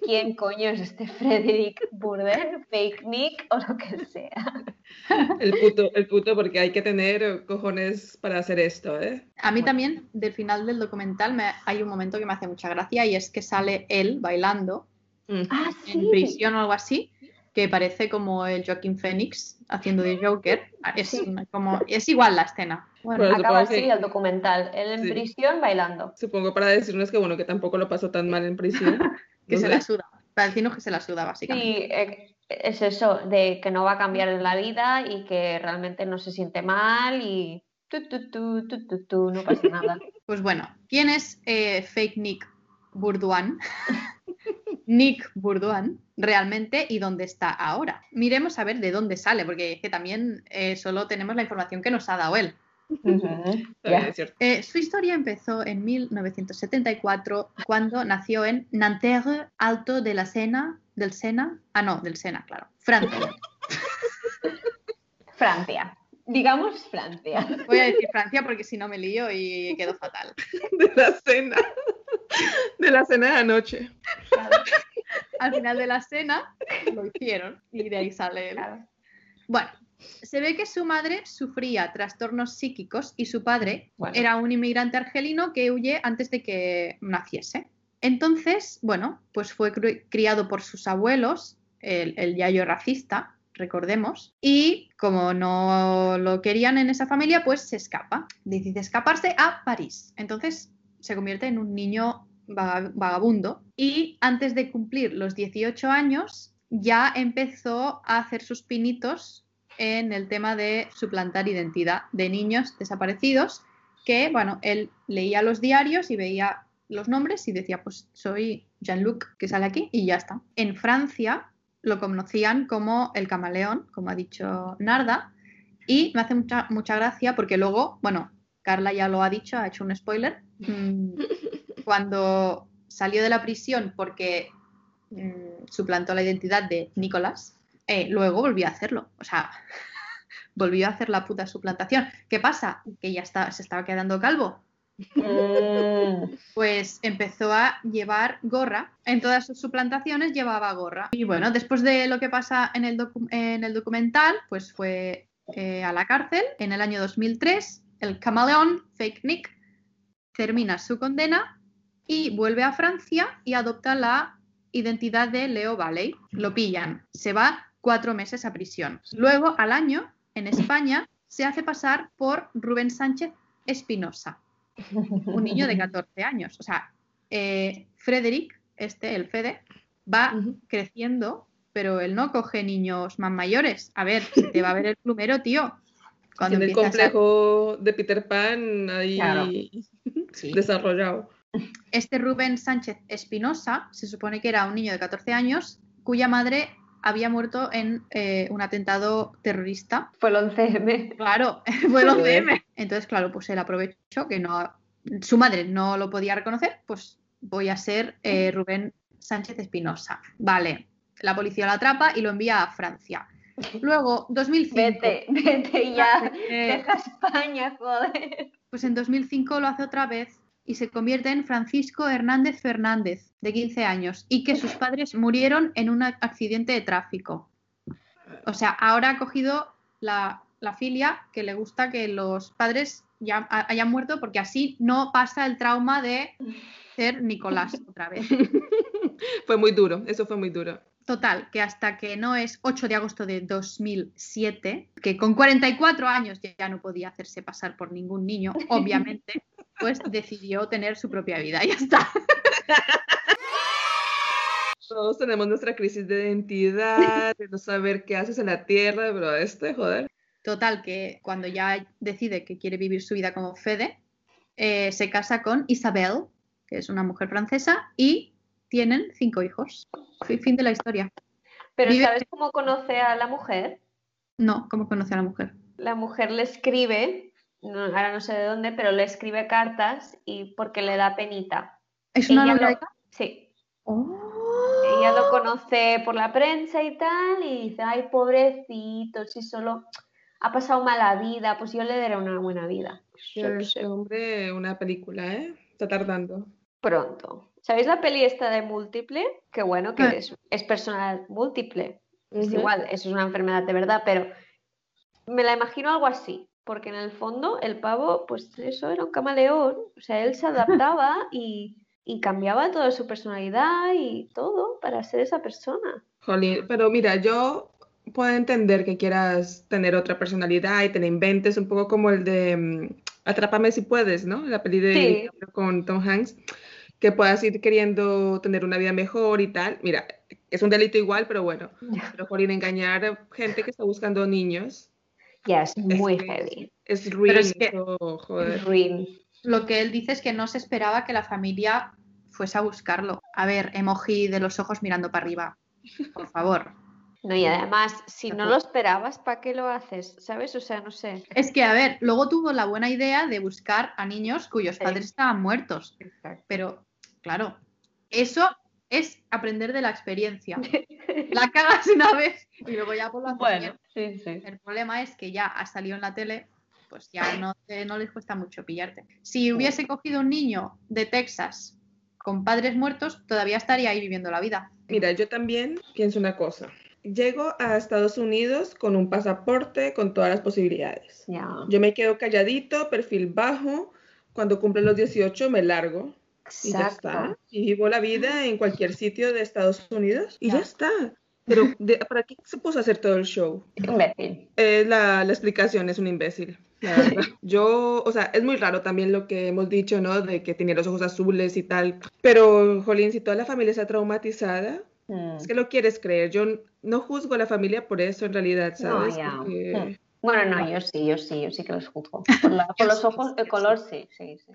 quién coño es este Frederick Burden, fake Nick o lo que sea. El puto, el puto, porque hay que tener cojones para hacer esto, ¿eh? A mí también, del final del documental, me, hay un momento que me hace mucha gracia y es que sale él bailando mm. ah, en prisión o algo así, que parece como el Joaquín Phoenix haciendo de Joker. Es, como, es igual la escena. Bueno, acaba así el documental, él en prisión bailando. Supongo para decirnos que bueno, que tampoco lo pasó tan mal en prisión. que se la suda. Para decirnos que se la suda, básicamente. Sí, eh, es eso, de que no va a cambiar en la vida y que realmente no se siente mal y tu, no pasa nada. Pues bueno, ¿quién es eh, fake Nick Bourduan? Nick Bourduan realmente y dónde está ahora. Miremos a ver de dónde sale, porque es que también eh, solo tenemos la información que nos ha dado él. Eh, su historia empezó en 1974 cuando nació en Nanterre, Alto de la Sena, del Sena, ah no, del Sena, claro, Francia. Francia. Digamos Francia. Voy a decir Francia porque si no me lío y quedo fatal. De la cena. De la cena de anoche. Al final de la cena lo hicieron y de ahí sale el... Bueno, se ve que su madre sufría trastornos psíquicos y su padre era un inmigrante argelino que huye antes de que naciese. Entonces, bueno, pues fue criado por sus abuelos, el, yayo racista, recordemos, y como no lo querían en esa familia, pues se escapa. Decide escaparse a París. Entonces se convierte en un niño vagabundo y antes de cumplir los 18 años ya empezó a hacer sus pinitos en el tema de suplantar identidad de niños desaparecidos, que, bueno, él leía los diarios y veía los nombres y decía, pues soy Jean-Luc que sale aquí y ya está. En Francia lo conocían como el camaleón, como ha dicho Narda, y me hace mucha, mucha gracia porque luego, bueno, Carla ya lo ha dicho, ha hecho un spoiler, mm, cuando salió de la prisión porque mm, suplantó la identidad de Nicolás, eh, luego volvió a hacerlo. O sea, volvió a hacer la puta suplantación. ¿Qué pasa? Que ya está, se estaba quedando calvo. Mm. Pues empezó a llevar gorra. En todas sus suplantaciones llevaba gorra. Y bueno, después de lo que pasa en el, en el documental, pues fue eh, a la cárcel. En el año 2003, el camaleón, Fake Nick, termina su condena y vuelve a Francia y adopta la identidad de Leo Valley. Lo pillan. Se va cuatro meses a prisión. Luego, al año, en España, se hace pasar por Rubén Sánchez Espinosa, un niño de 14 años. O sea, eh, Frederick, este, el Fede, va creciendo, pero él no coge niños más mayores. A ver, te va a ver el plumero, tío. Cuando Tiene el complejo de Peter Pan ahí desarrollado. Este Rubén Sánchez Espinosa se supone que era un niño de 14 años cuya madre había muerto en eh, un atentado terrorista. Fue el 11M. Claro, fue el 11M. Entonces, claro, pues él aprovechó que no, su madre no lo podía reconocer, pues voy a ser eh, Rubén Sánchez Espinosa. Vale, la policía lo atrapa y lo envía a Francia. Luego, 2005. Vete, vete ya, deja España, joder. Pues en 2005 lo hace otra vez y se convierte en Francisco Hernández Fernández, de 15 años, y que sus padres murieron en un accidente de tráfico. O sea, ahora ha cogido la, filia que le gusta que los padres ya hayan muerto porque así no pasa el trauma de ser Nicolás otra vez. fue muy duro, eso fue muy duro. Total, que hasta que no es 8 de agosto de 2007, que con 44 años ya no podía hacerse pasar por ningún niño, obviamente, pues decidió tener su propia vida. Ya está. Todos tenemos nuestra crisis de identidad, de no saber qué haces en la tierra, pero este, joder. Total, que cuando ya decide que quiere vivir su vida como Fede, eh, se casa con Isabel, que es una mujer francesa, y tienen cinco hijos. Fin de la historia. Pero ¿sabes cómo conoce a la mujer? No, ¿cómo conoce a la mujer? La mujer le escribe, ahora no sé de dónde, pero le escribe cartas y porque le da penita. ¿Es una novela? Sí. Oh. Ella lo conoce por la prensa y tal, y dice, ay, pobrecito, si solo ha pasado mala vida, pues yo le daré una buena vida. Ese hombre, una película, ¿eh? Está tardando. Pronto. ¿Sabéis la peli esta de múltiple? Qué bueno que ah. es, es personal múltiple. Es igual, eso es una enfermedad de verdad, pero me la imagino algo así, porque en el fondo el pavo, pues eso era un camaleón, o sea, él se adaptaba y, y cambiaba toda su personalidad y todo para ser esa persona. Jolín, pero mira, yo puedo entender que quieras tener otra personalidad y te inventes un poco como el de mm, Atrápame si puedes, ¿no? La peli de con Tom Hanks que puedas ir queriendo tener una vida mejor y tal. Mira, es un delito igual, pero bueno, pero a engañar gente que está buscando niños. Ya, es muy heavy. Es ruin, es que, joder. Lo que él dice es que no se esperaba que la familia fuese a buscarlo. A ver, emoji de los ojos mirando para arriba. Por favor. No, y además, si no lo esperabas, ¿para qué lo haces? ¿Sabes? O sea, no sé. Es que, a ver, luego tuvo la buena idea de buscar a niños cuyos padres estaban muertos. Pero Claro, eso es aprender de la experiencia. la cagas una vez y luego ya por la bueno, sí, sí. El problema es que ya ha salido en la tele, pues ya no, no les cuesta mucho pillarte. Si hubiese cogido un niño de Texas con padres muertos, todavía estaría ahí viviendo la vida. Mira, yo también pienso una cosa. Llego a Estados Unidos con un pasaporte con todas las posibilidades. Yo me quedo calladito, perfil bajo. Cuando cumple los 18 me largo. Y ya está. Y vivo la vida en cualquier sitio de Estados Unidos y ya, está. Pero ¿para qué se puso a hacer todo el show? Imbécil. Eh, la, la, explicación es un imbécil. La verdad. Yo, o sea, es muy raro también lo que hemos dicho, ¿no? De que tenía los ojos azules y tal. Pero, Jolín, si toda la familia está traumatizada, mm. es que lo quieres creer. Yo no juzgo a la familia por eso en realidad, ¿sabes? Mm. Bueno, no, yo sí, yo sí, yo sí que los juzgo. Por, los ojos, el color sí, sí, sí.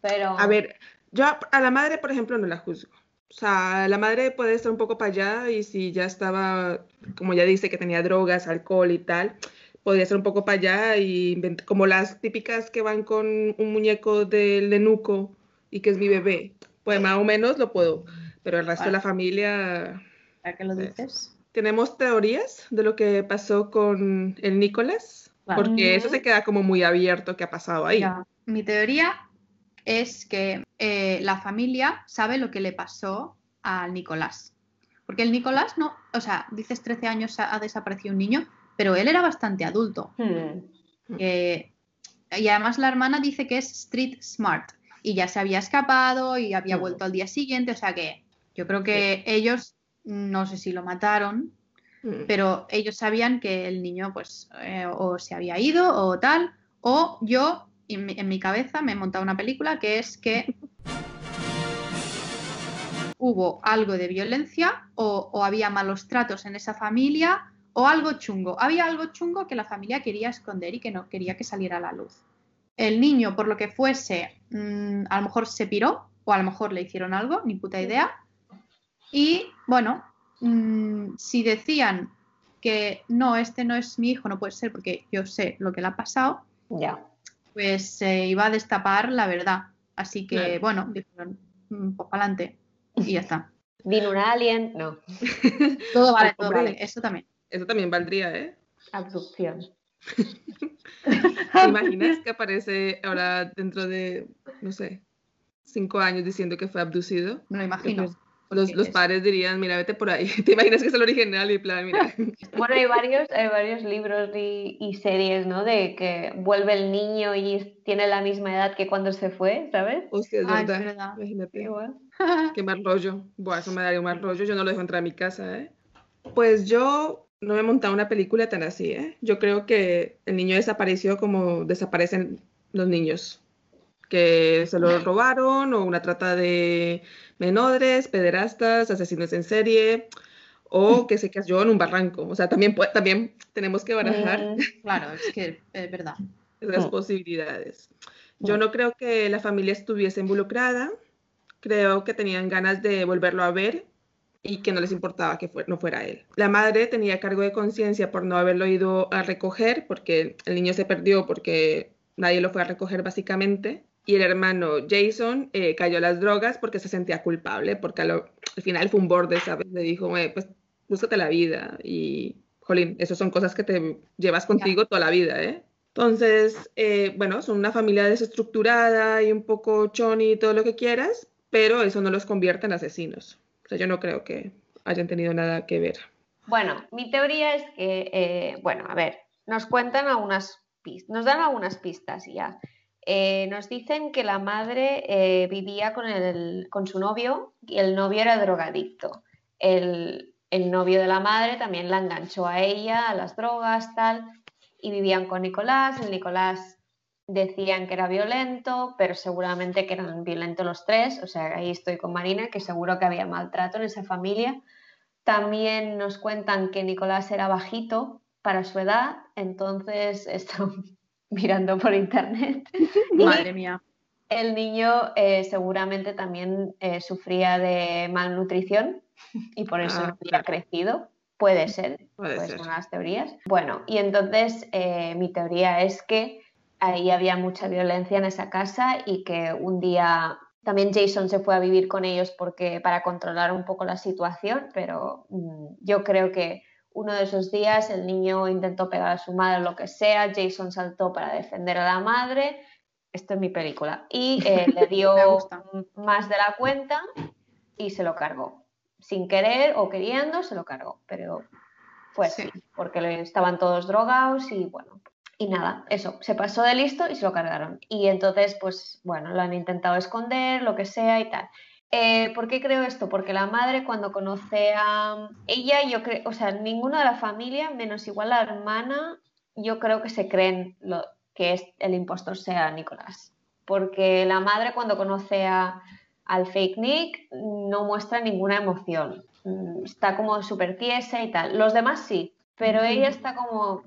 Pero... A ver, yo a la madre, por ejemplo, no la juzgo. O sea, la madre puede estar un poco para allá y si ya estaba, como ya dice, que tenía drogas, alcohol y tal, podría ser un poco para allá y como las típicas que van con un muñeco del lenuco y que es mi bebé. Pues más o menos lo puedo, pero el resto de la familia... ¿A qué lo pues, dices? Tenemos teorías de lo que pasó con el Nicolás, porque eso se queda como muy abierto qué ha pasado ahí. Mi teoría es que eh, la familia sabe lo que le pasó al Nicolás. Porque el Nicolás no, o sea, dices 13 años ha, desaparecido un niño, pero él era bastante adulto. Hmm. Eh, y además la hermana dice que es street smart y ya se había escapado y había hmm. vuelto al día siguiente, o sea que yo creo que ellos, no sé si lo mataron, hmm. pero ellos sabían que el niño pues eh, o se había ido o tal, o yo en mi, cabeza me he montado una película que es que hubo algo de violencia o, había malos tratos en esa familia o algo chungo. Había algo chungo que la familia quería esconder y que no quería que saliera a la luz. El niño, por lo que fuese, mm, a lo mejor se piró o a lo mejor le hicieron algo, ni puta idea. Y bueno, mm, si decían que no, este no es mi hijo, no puede ser porque yo sé lo que le ha pasado, ya pues se iba a destapar la verdad. Así que, bueno, dijeron, mm, pues para adelante y ya está. ¿Vino un alien? No. todo vale, todo vale. Eso también. Eso también valdría, ¿eh? Abducción. ¿Te imaginas que aparece ahora dentro de, no sé, cinco años diciendo que fue abducido? Me lo imagino. Los, los, padres dirían, mira, vete por ahí. ¿Te imaginas que es el original y plan, mira? Bueno, hay varios, hay varios libros y, y, series, ¿no? De que vuelve el niño y tiene la misma edad que cuando se fue, ¿sabes? Hostia, es, verdad. es verdad. Imagínate. Igual. Qué mal rollo. Buah, eso me daría un mal rollo. Yo no lo dejo entrar a mi casa, ¿eh? Pues yo no me he montado una película tan así, ¿eh? Yo creo que el niño desapareció como desaparecen los niños, que se lo robaron o una trata de menores, pederastas, asesinos en serie o que se cayó en un barranco. O sea, también, también tenemos que barajar. Mm, claro, es que es verdad. Las mm. posibilidades. Yo mm. no creo que la familia estuviese involucrada. Creo que tenían ganas de volverlo a ver y que no les importaba que no fuera él. La madre tenía cargo de conciencia por no haberlo ido a recoger, porque el niño se perdió porque nadie lo fue a recoger básicamente. Y el hermano Jason eh, cayó a las drogas porque se sentía culpable, porque al final fue un borde, ¿sabes? Le dijo, pues búscate la vida. Y, jolín, esas son cosas que te llevas contigo toda la vida, ¿eh? Entonces, eh, bueno, son una familia desestructurada y un poco choni y todo lo que quieras, pero eso no los convierte en asesinos. O sea, yo no creo que hayan tenido nada que ver. Bueno, mi teoría es que, eh, bueno, a ver, nos cuentan algunas pistas, nos dan algunas pistas ya. Eh, nos dicen que la madre eh, vivía con, el, con su novio y el novio era drogadicto. El, el novio de la madre también la enganchó a ella, a las drogas, tal, y vivían con Nicolás. El Nicolás decían que era violento, pero seguramente que eran violentos los tres, o sea, ahí estoy con Marina, que seguro que había maltrato en esa familia. También nos cuentan que Nicolás era bajito para su edad, entonces estoy mirando por internet. Madre mía. El niño eh, seguramente también eh, sufría de malnutrición y por eso no ah, había crecido. Puede ser, puede pues ser. las teorías. Bueno, y entonces eh, mi teoría es que ahí había mucha violencia en esa casa y que un día también Jason se fue a vivir con ellos porque para controlar un poco la situación, pero mm, yo creo que uno de esos días el niño intentó pegar a su madre o lo que sea, Jason saltó para defender a la madre, esto es mi película, y eh, le dio más de la cuenta y se lo cargó. Sin querer o queriendo, se lo cargó, pero fue así, porque estaban todos drogados y bueno, y nada, eso, se pasó de listo y se lo cargaron. Y entonces, pues bueno, lo han intentado esconder, lo que sea y tal. Eh, ¿Por qué creo esto? Porque la madre cuando conoce a ella, yo creo, o sea, ninguna de la familia, menos igual la hermana, yo creo que se creen lo, que es, el impostor sea Nicolás. Porque la madre cuando conoce a, al fake Nick no muestra ninguna emoción. Mm, está como súper tiesa y tal. Los demás sí, pero ella está como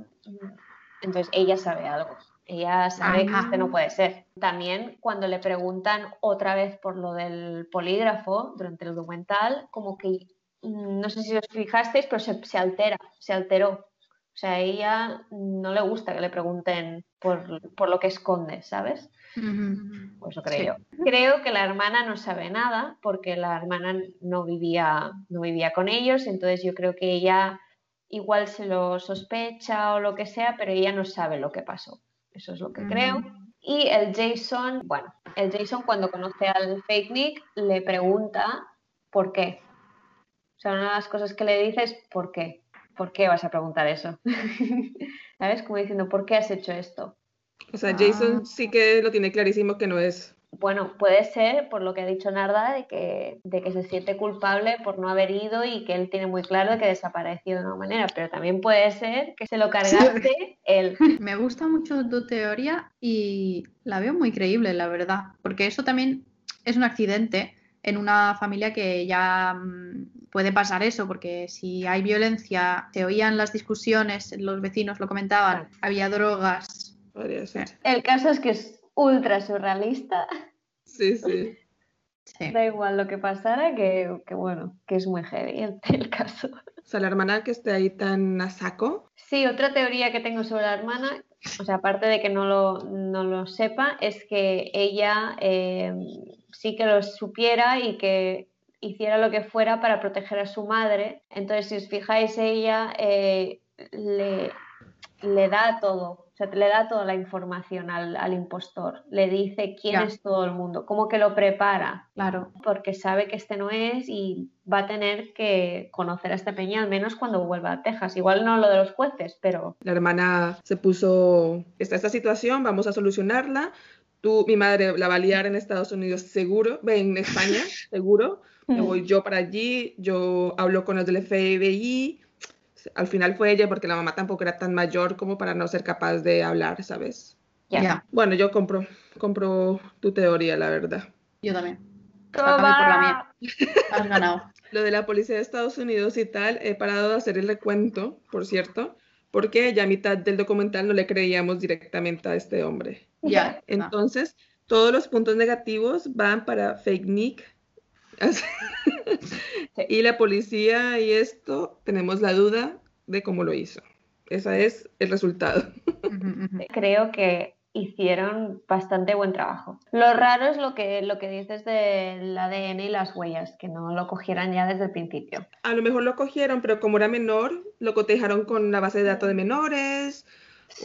entonces ella sabe algo. Ella sabe que este no puede ser. También cuando le preguntan otra vez por lo del polígrafo durante el documental, como que mm, no sé si os fijasteis, pero se, altera, se alteró. O sea, a ella no le gusta que le pregunten por, lo que esconde, ¿sabes? Pues eso creo yo. Creo que la hermana no sabe nada porque la hermana no vivía, no vivía con ellos, entonces yo creo que ella igual se lo sospecha o lo que sea, pero ella no sabe lo que pasó. Eso es lo que creo. Y el Jason, bueno, el Jason cuando conoce al fake Nick le pregunta por qué. O sea, una de las cosas que le dice es ¿por qué? ¿Por qué vas a preguntar eso? ¿Sabes? Como diciendo, ¿por qué has hecho esto? O sea, Jason ah. sí que lo tiene clarísimo que no es bueno, puede ser, por lo que ha dicho Narda, de que, de que se siente culpable por no haber ido y que él tiene muy claro de que desapareció de una manera, pero también puede ser que se lo cargaste él. Me gusta mucho tu teoría y la veo muy creíble, la verdad, porque eso también es un accidente en una familia que ya mm, puede pasar eso, porque si hay violencia, se oían las discusiones, los vecinos lo comentaban, había drogas. El caso es que ultra surrealista. Sí, sí. Da igual lo que pasara, que, bueno, que es muy heavy el, caso. O sea, la hermana que esté ahí tan a saco. Sí, otra teoría que tengo sobre la hermana, o sea, aparte de que no lo, no lo sepa, es que ella eh, sí que lo supiera y que hiciera lo que fuera para proteger a su madre. Entonces, si os fijáis, ella eh, le, le da todo le da toda la información al, impostor, le dice quién es todo el mundo, como que lo prepara. Claro. Porque sabe que este no es y va a tener que conocer a este peña al menos cuando vuelva a Texas. Igual no lo de los jueces, pero. La hermana se puso. Está esta situación, vamos a solucionarla. Tú, mi madre la va a liar en Estados Unidos seguro, en España seguro. Me voy yo para allí, yo hablo con los del FBI al final fue ella porque la mamá tampoco era tan mayor como para no ser capaz de hablar, ¿sabes? Ya. Bueno, yo compro, compro tu teoría, la verdad. Yo también. por la mía. Has ganado. Lo de la policía de Estados Unidos y tal, he parado de hacer el recuento, por cierto, porque ya a mitad del documental no le creíamos directamente a este hombre. Ya. Entonces, todos los puntos negativos van para Fake Nick. y la policía y esto, tenemos la duda de cómo lo hizo. Ese es el resultado. Creo que hicieron bastante buen trabajo. Lo raro es lo que, lo que dices del ADN y las huellas, que no lo cogieran ya desde el principio. A lo mejor lo cogieron, pero como era menor, lo cotejaron con la base de datos de menores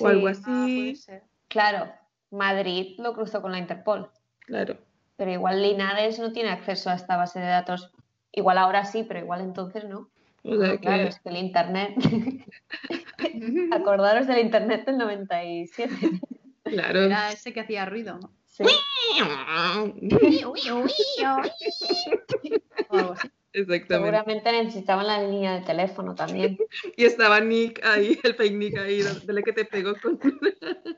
o algo así. Ah, claro, Madrid lo cruzó con la Interpol. Claro. Pero igual Linares no tiene acceso a esta base de datos. Igual ahora sí, pero igual entonces no. Claro, es que el Internet. Acordaros del Internet del 97. Claro. Era ese que hacía ruido. Sí. Exactamente. Seguramente necesitaban la línea de teléfono también. y estaba Nick ahí, el fake Nick ahí, dale que te pegó con.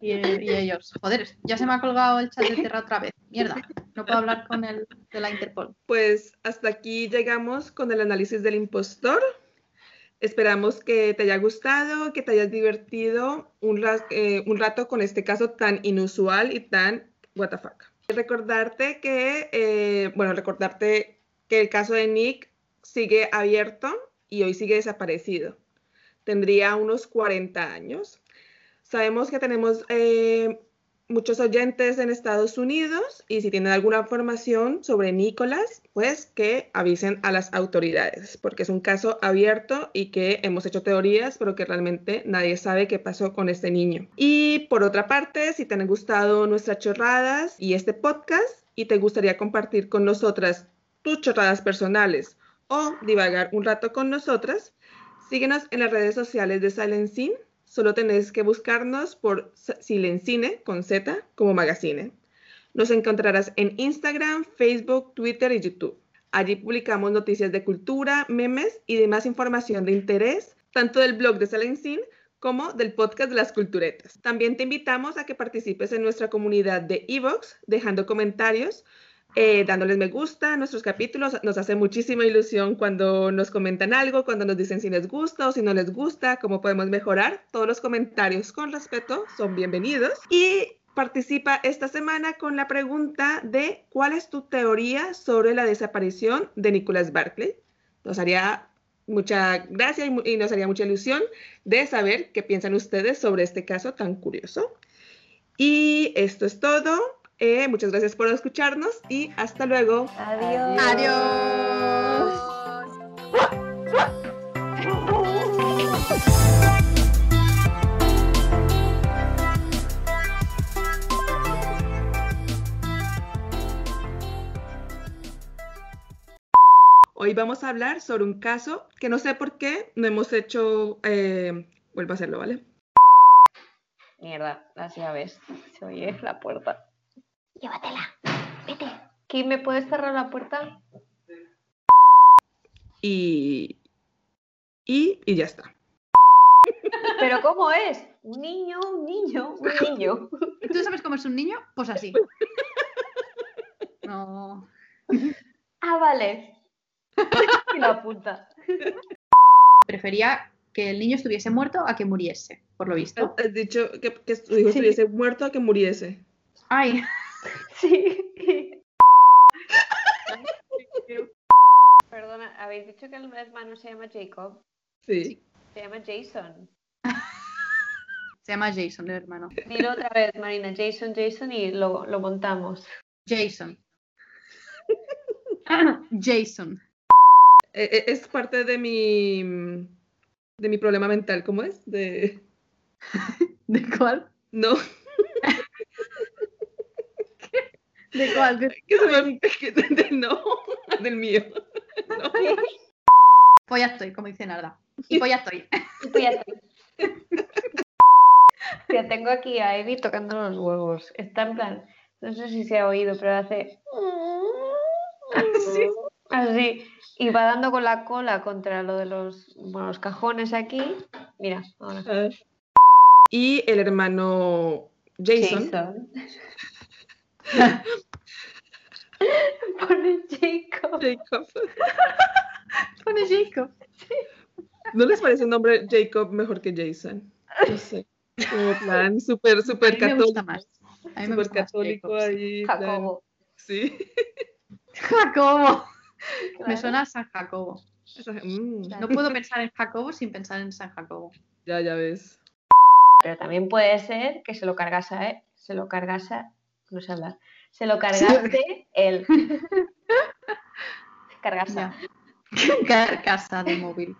y, ellos, joder, ya se me ha colgado el chat de Terra otra vez. Mierda, no puedo hablar con el de la Interpol. Pues hasta aquí llegamos con el análisis del impostor. Esperamos que te haya gustado, que te hayas divertido un, eh, un rato con este caso tan inusual y tan what the fuck. Recordarte que, eh, bueno, recordarte que el caso de Nick sigue abierto y hoy sigue desaparecido. Tendría unos 40 años. Sabemos que tenemos eh, muchos oyentes en Estados Unidos y si tienen alguna información sobre Nicolás, pues que avisen a las autoridades, porque es un caso abierto y que hemos hecho teorías, pero que realmente nadie sabe qué pasó con este niño. Y por otra parte, si te han gustado nuestras chorradas y este podcast y te gustaría compartir con nosotras tus chorradas personales o divagar un rato con nosotras, síguenos en las redes sociales de Silent Scene solo tenés que buscarnos por Silencine con Z como magazine. Nos encontrarás en Instagram, Facebook, Twitter y YouTube. Allí publicamos noticias de cultura, memes y demás información de interés, tanto del blog de Silencine como del podcast de las culturetas. También te invitamos a que participes en nuestra comunidad de Evox, dejando comentarios eh, dándoles me gusta a nuestros capítulos. Nos hace muchísima ilusión cuando nos comentan algo, cuando nos dicen si les gusta o si no les gusta, cómo podemos mejorar. Todos los comentarios con respeto son bienvenidos. Y participa esta semana con la pregunta de ¿cuál es tu teoría sobre la desaparición de Nicholas Barclay? Nos haría mucha gracia y nos haría mucha ilusión de saber qué piensan ustedes sobre este caso tan curioso. Y esto es todo. Eh, muchas gracias por escucharnos y hasta luego. Adiós. Adiós. Hoy vamos a hablar sobre un caso que no sé por qué no hemos hecho. Eh, vuelvo a hacerlo, ¿vale? Mierda, las llaves. Se oye la puerta. Llévatela. Vete. ¿Quién me puedes cerrar la puerta? Y, y, y ya está. ¿Pero cómo es? Un niño, un niño, un niño. ¿Tú sabes cómo es un niño? Pues así. No. Ah, vale. Y la punta. Prefería que el niño estuviese muerto a que muriese, por lo visto. Has dicho que, que estuviese muerto a que muriese. Ay. Sí. Perdona, ¿habéis dicho que el hermano se llama Jacob? Sí. Se llama Jason. Se llama Jason, el hermano. Dilo otra vez, Marina. Jason, Jason y lo, lo montamos. Jason. Jason. E, e, es parte de mi de mi problema mental, ¿cómo es? De ¿De cuál? No. ¿De cuál? ¿De, no, del mío. No. Pues ya estoy, como dice Narda. Y pues ya estoy. Pues ya estoy. Ya tengo aquí a Evi tocando los huevos. Está en plan, no sé si se ha oído, pero hace. Sí. Así. Y va dando con la cola contra lo de los, los cajones aquí. Mira, ahora. Y el hermano Jason. Jason. Pone Jacob. Jacob. Pone Jacob. ¿No les parece un nombre Jacob mejor que Jason? No sé. Como plan súper, súper católico. A mí me gusta católico ahí. Jacobo. Sí. Jacobo. Me suena a San Jacobo. Mm. No puedo pensar en Jacobo sin pensar en San Jacobo. Ya, ya ves. Pero también puede ser que se lo cargase, ¿eh? Se lo cargase, no sé hablar, se lo cargaste él. Cargasa. Carcasa de móvil.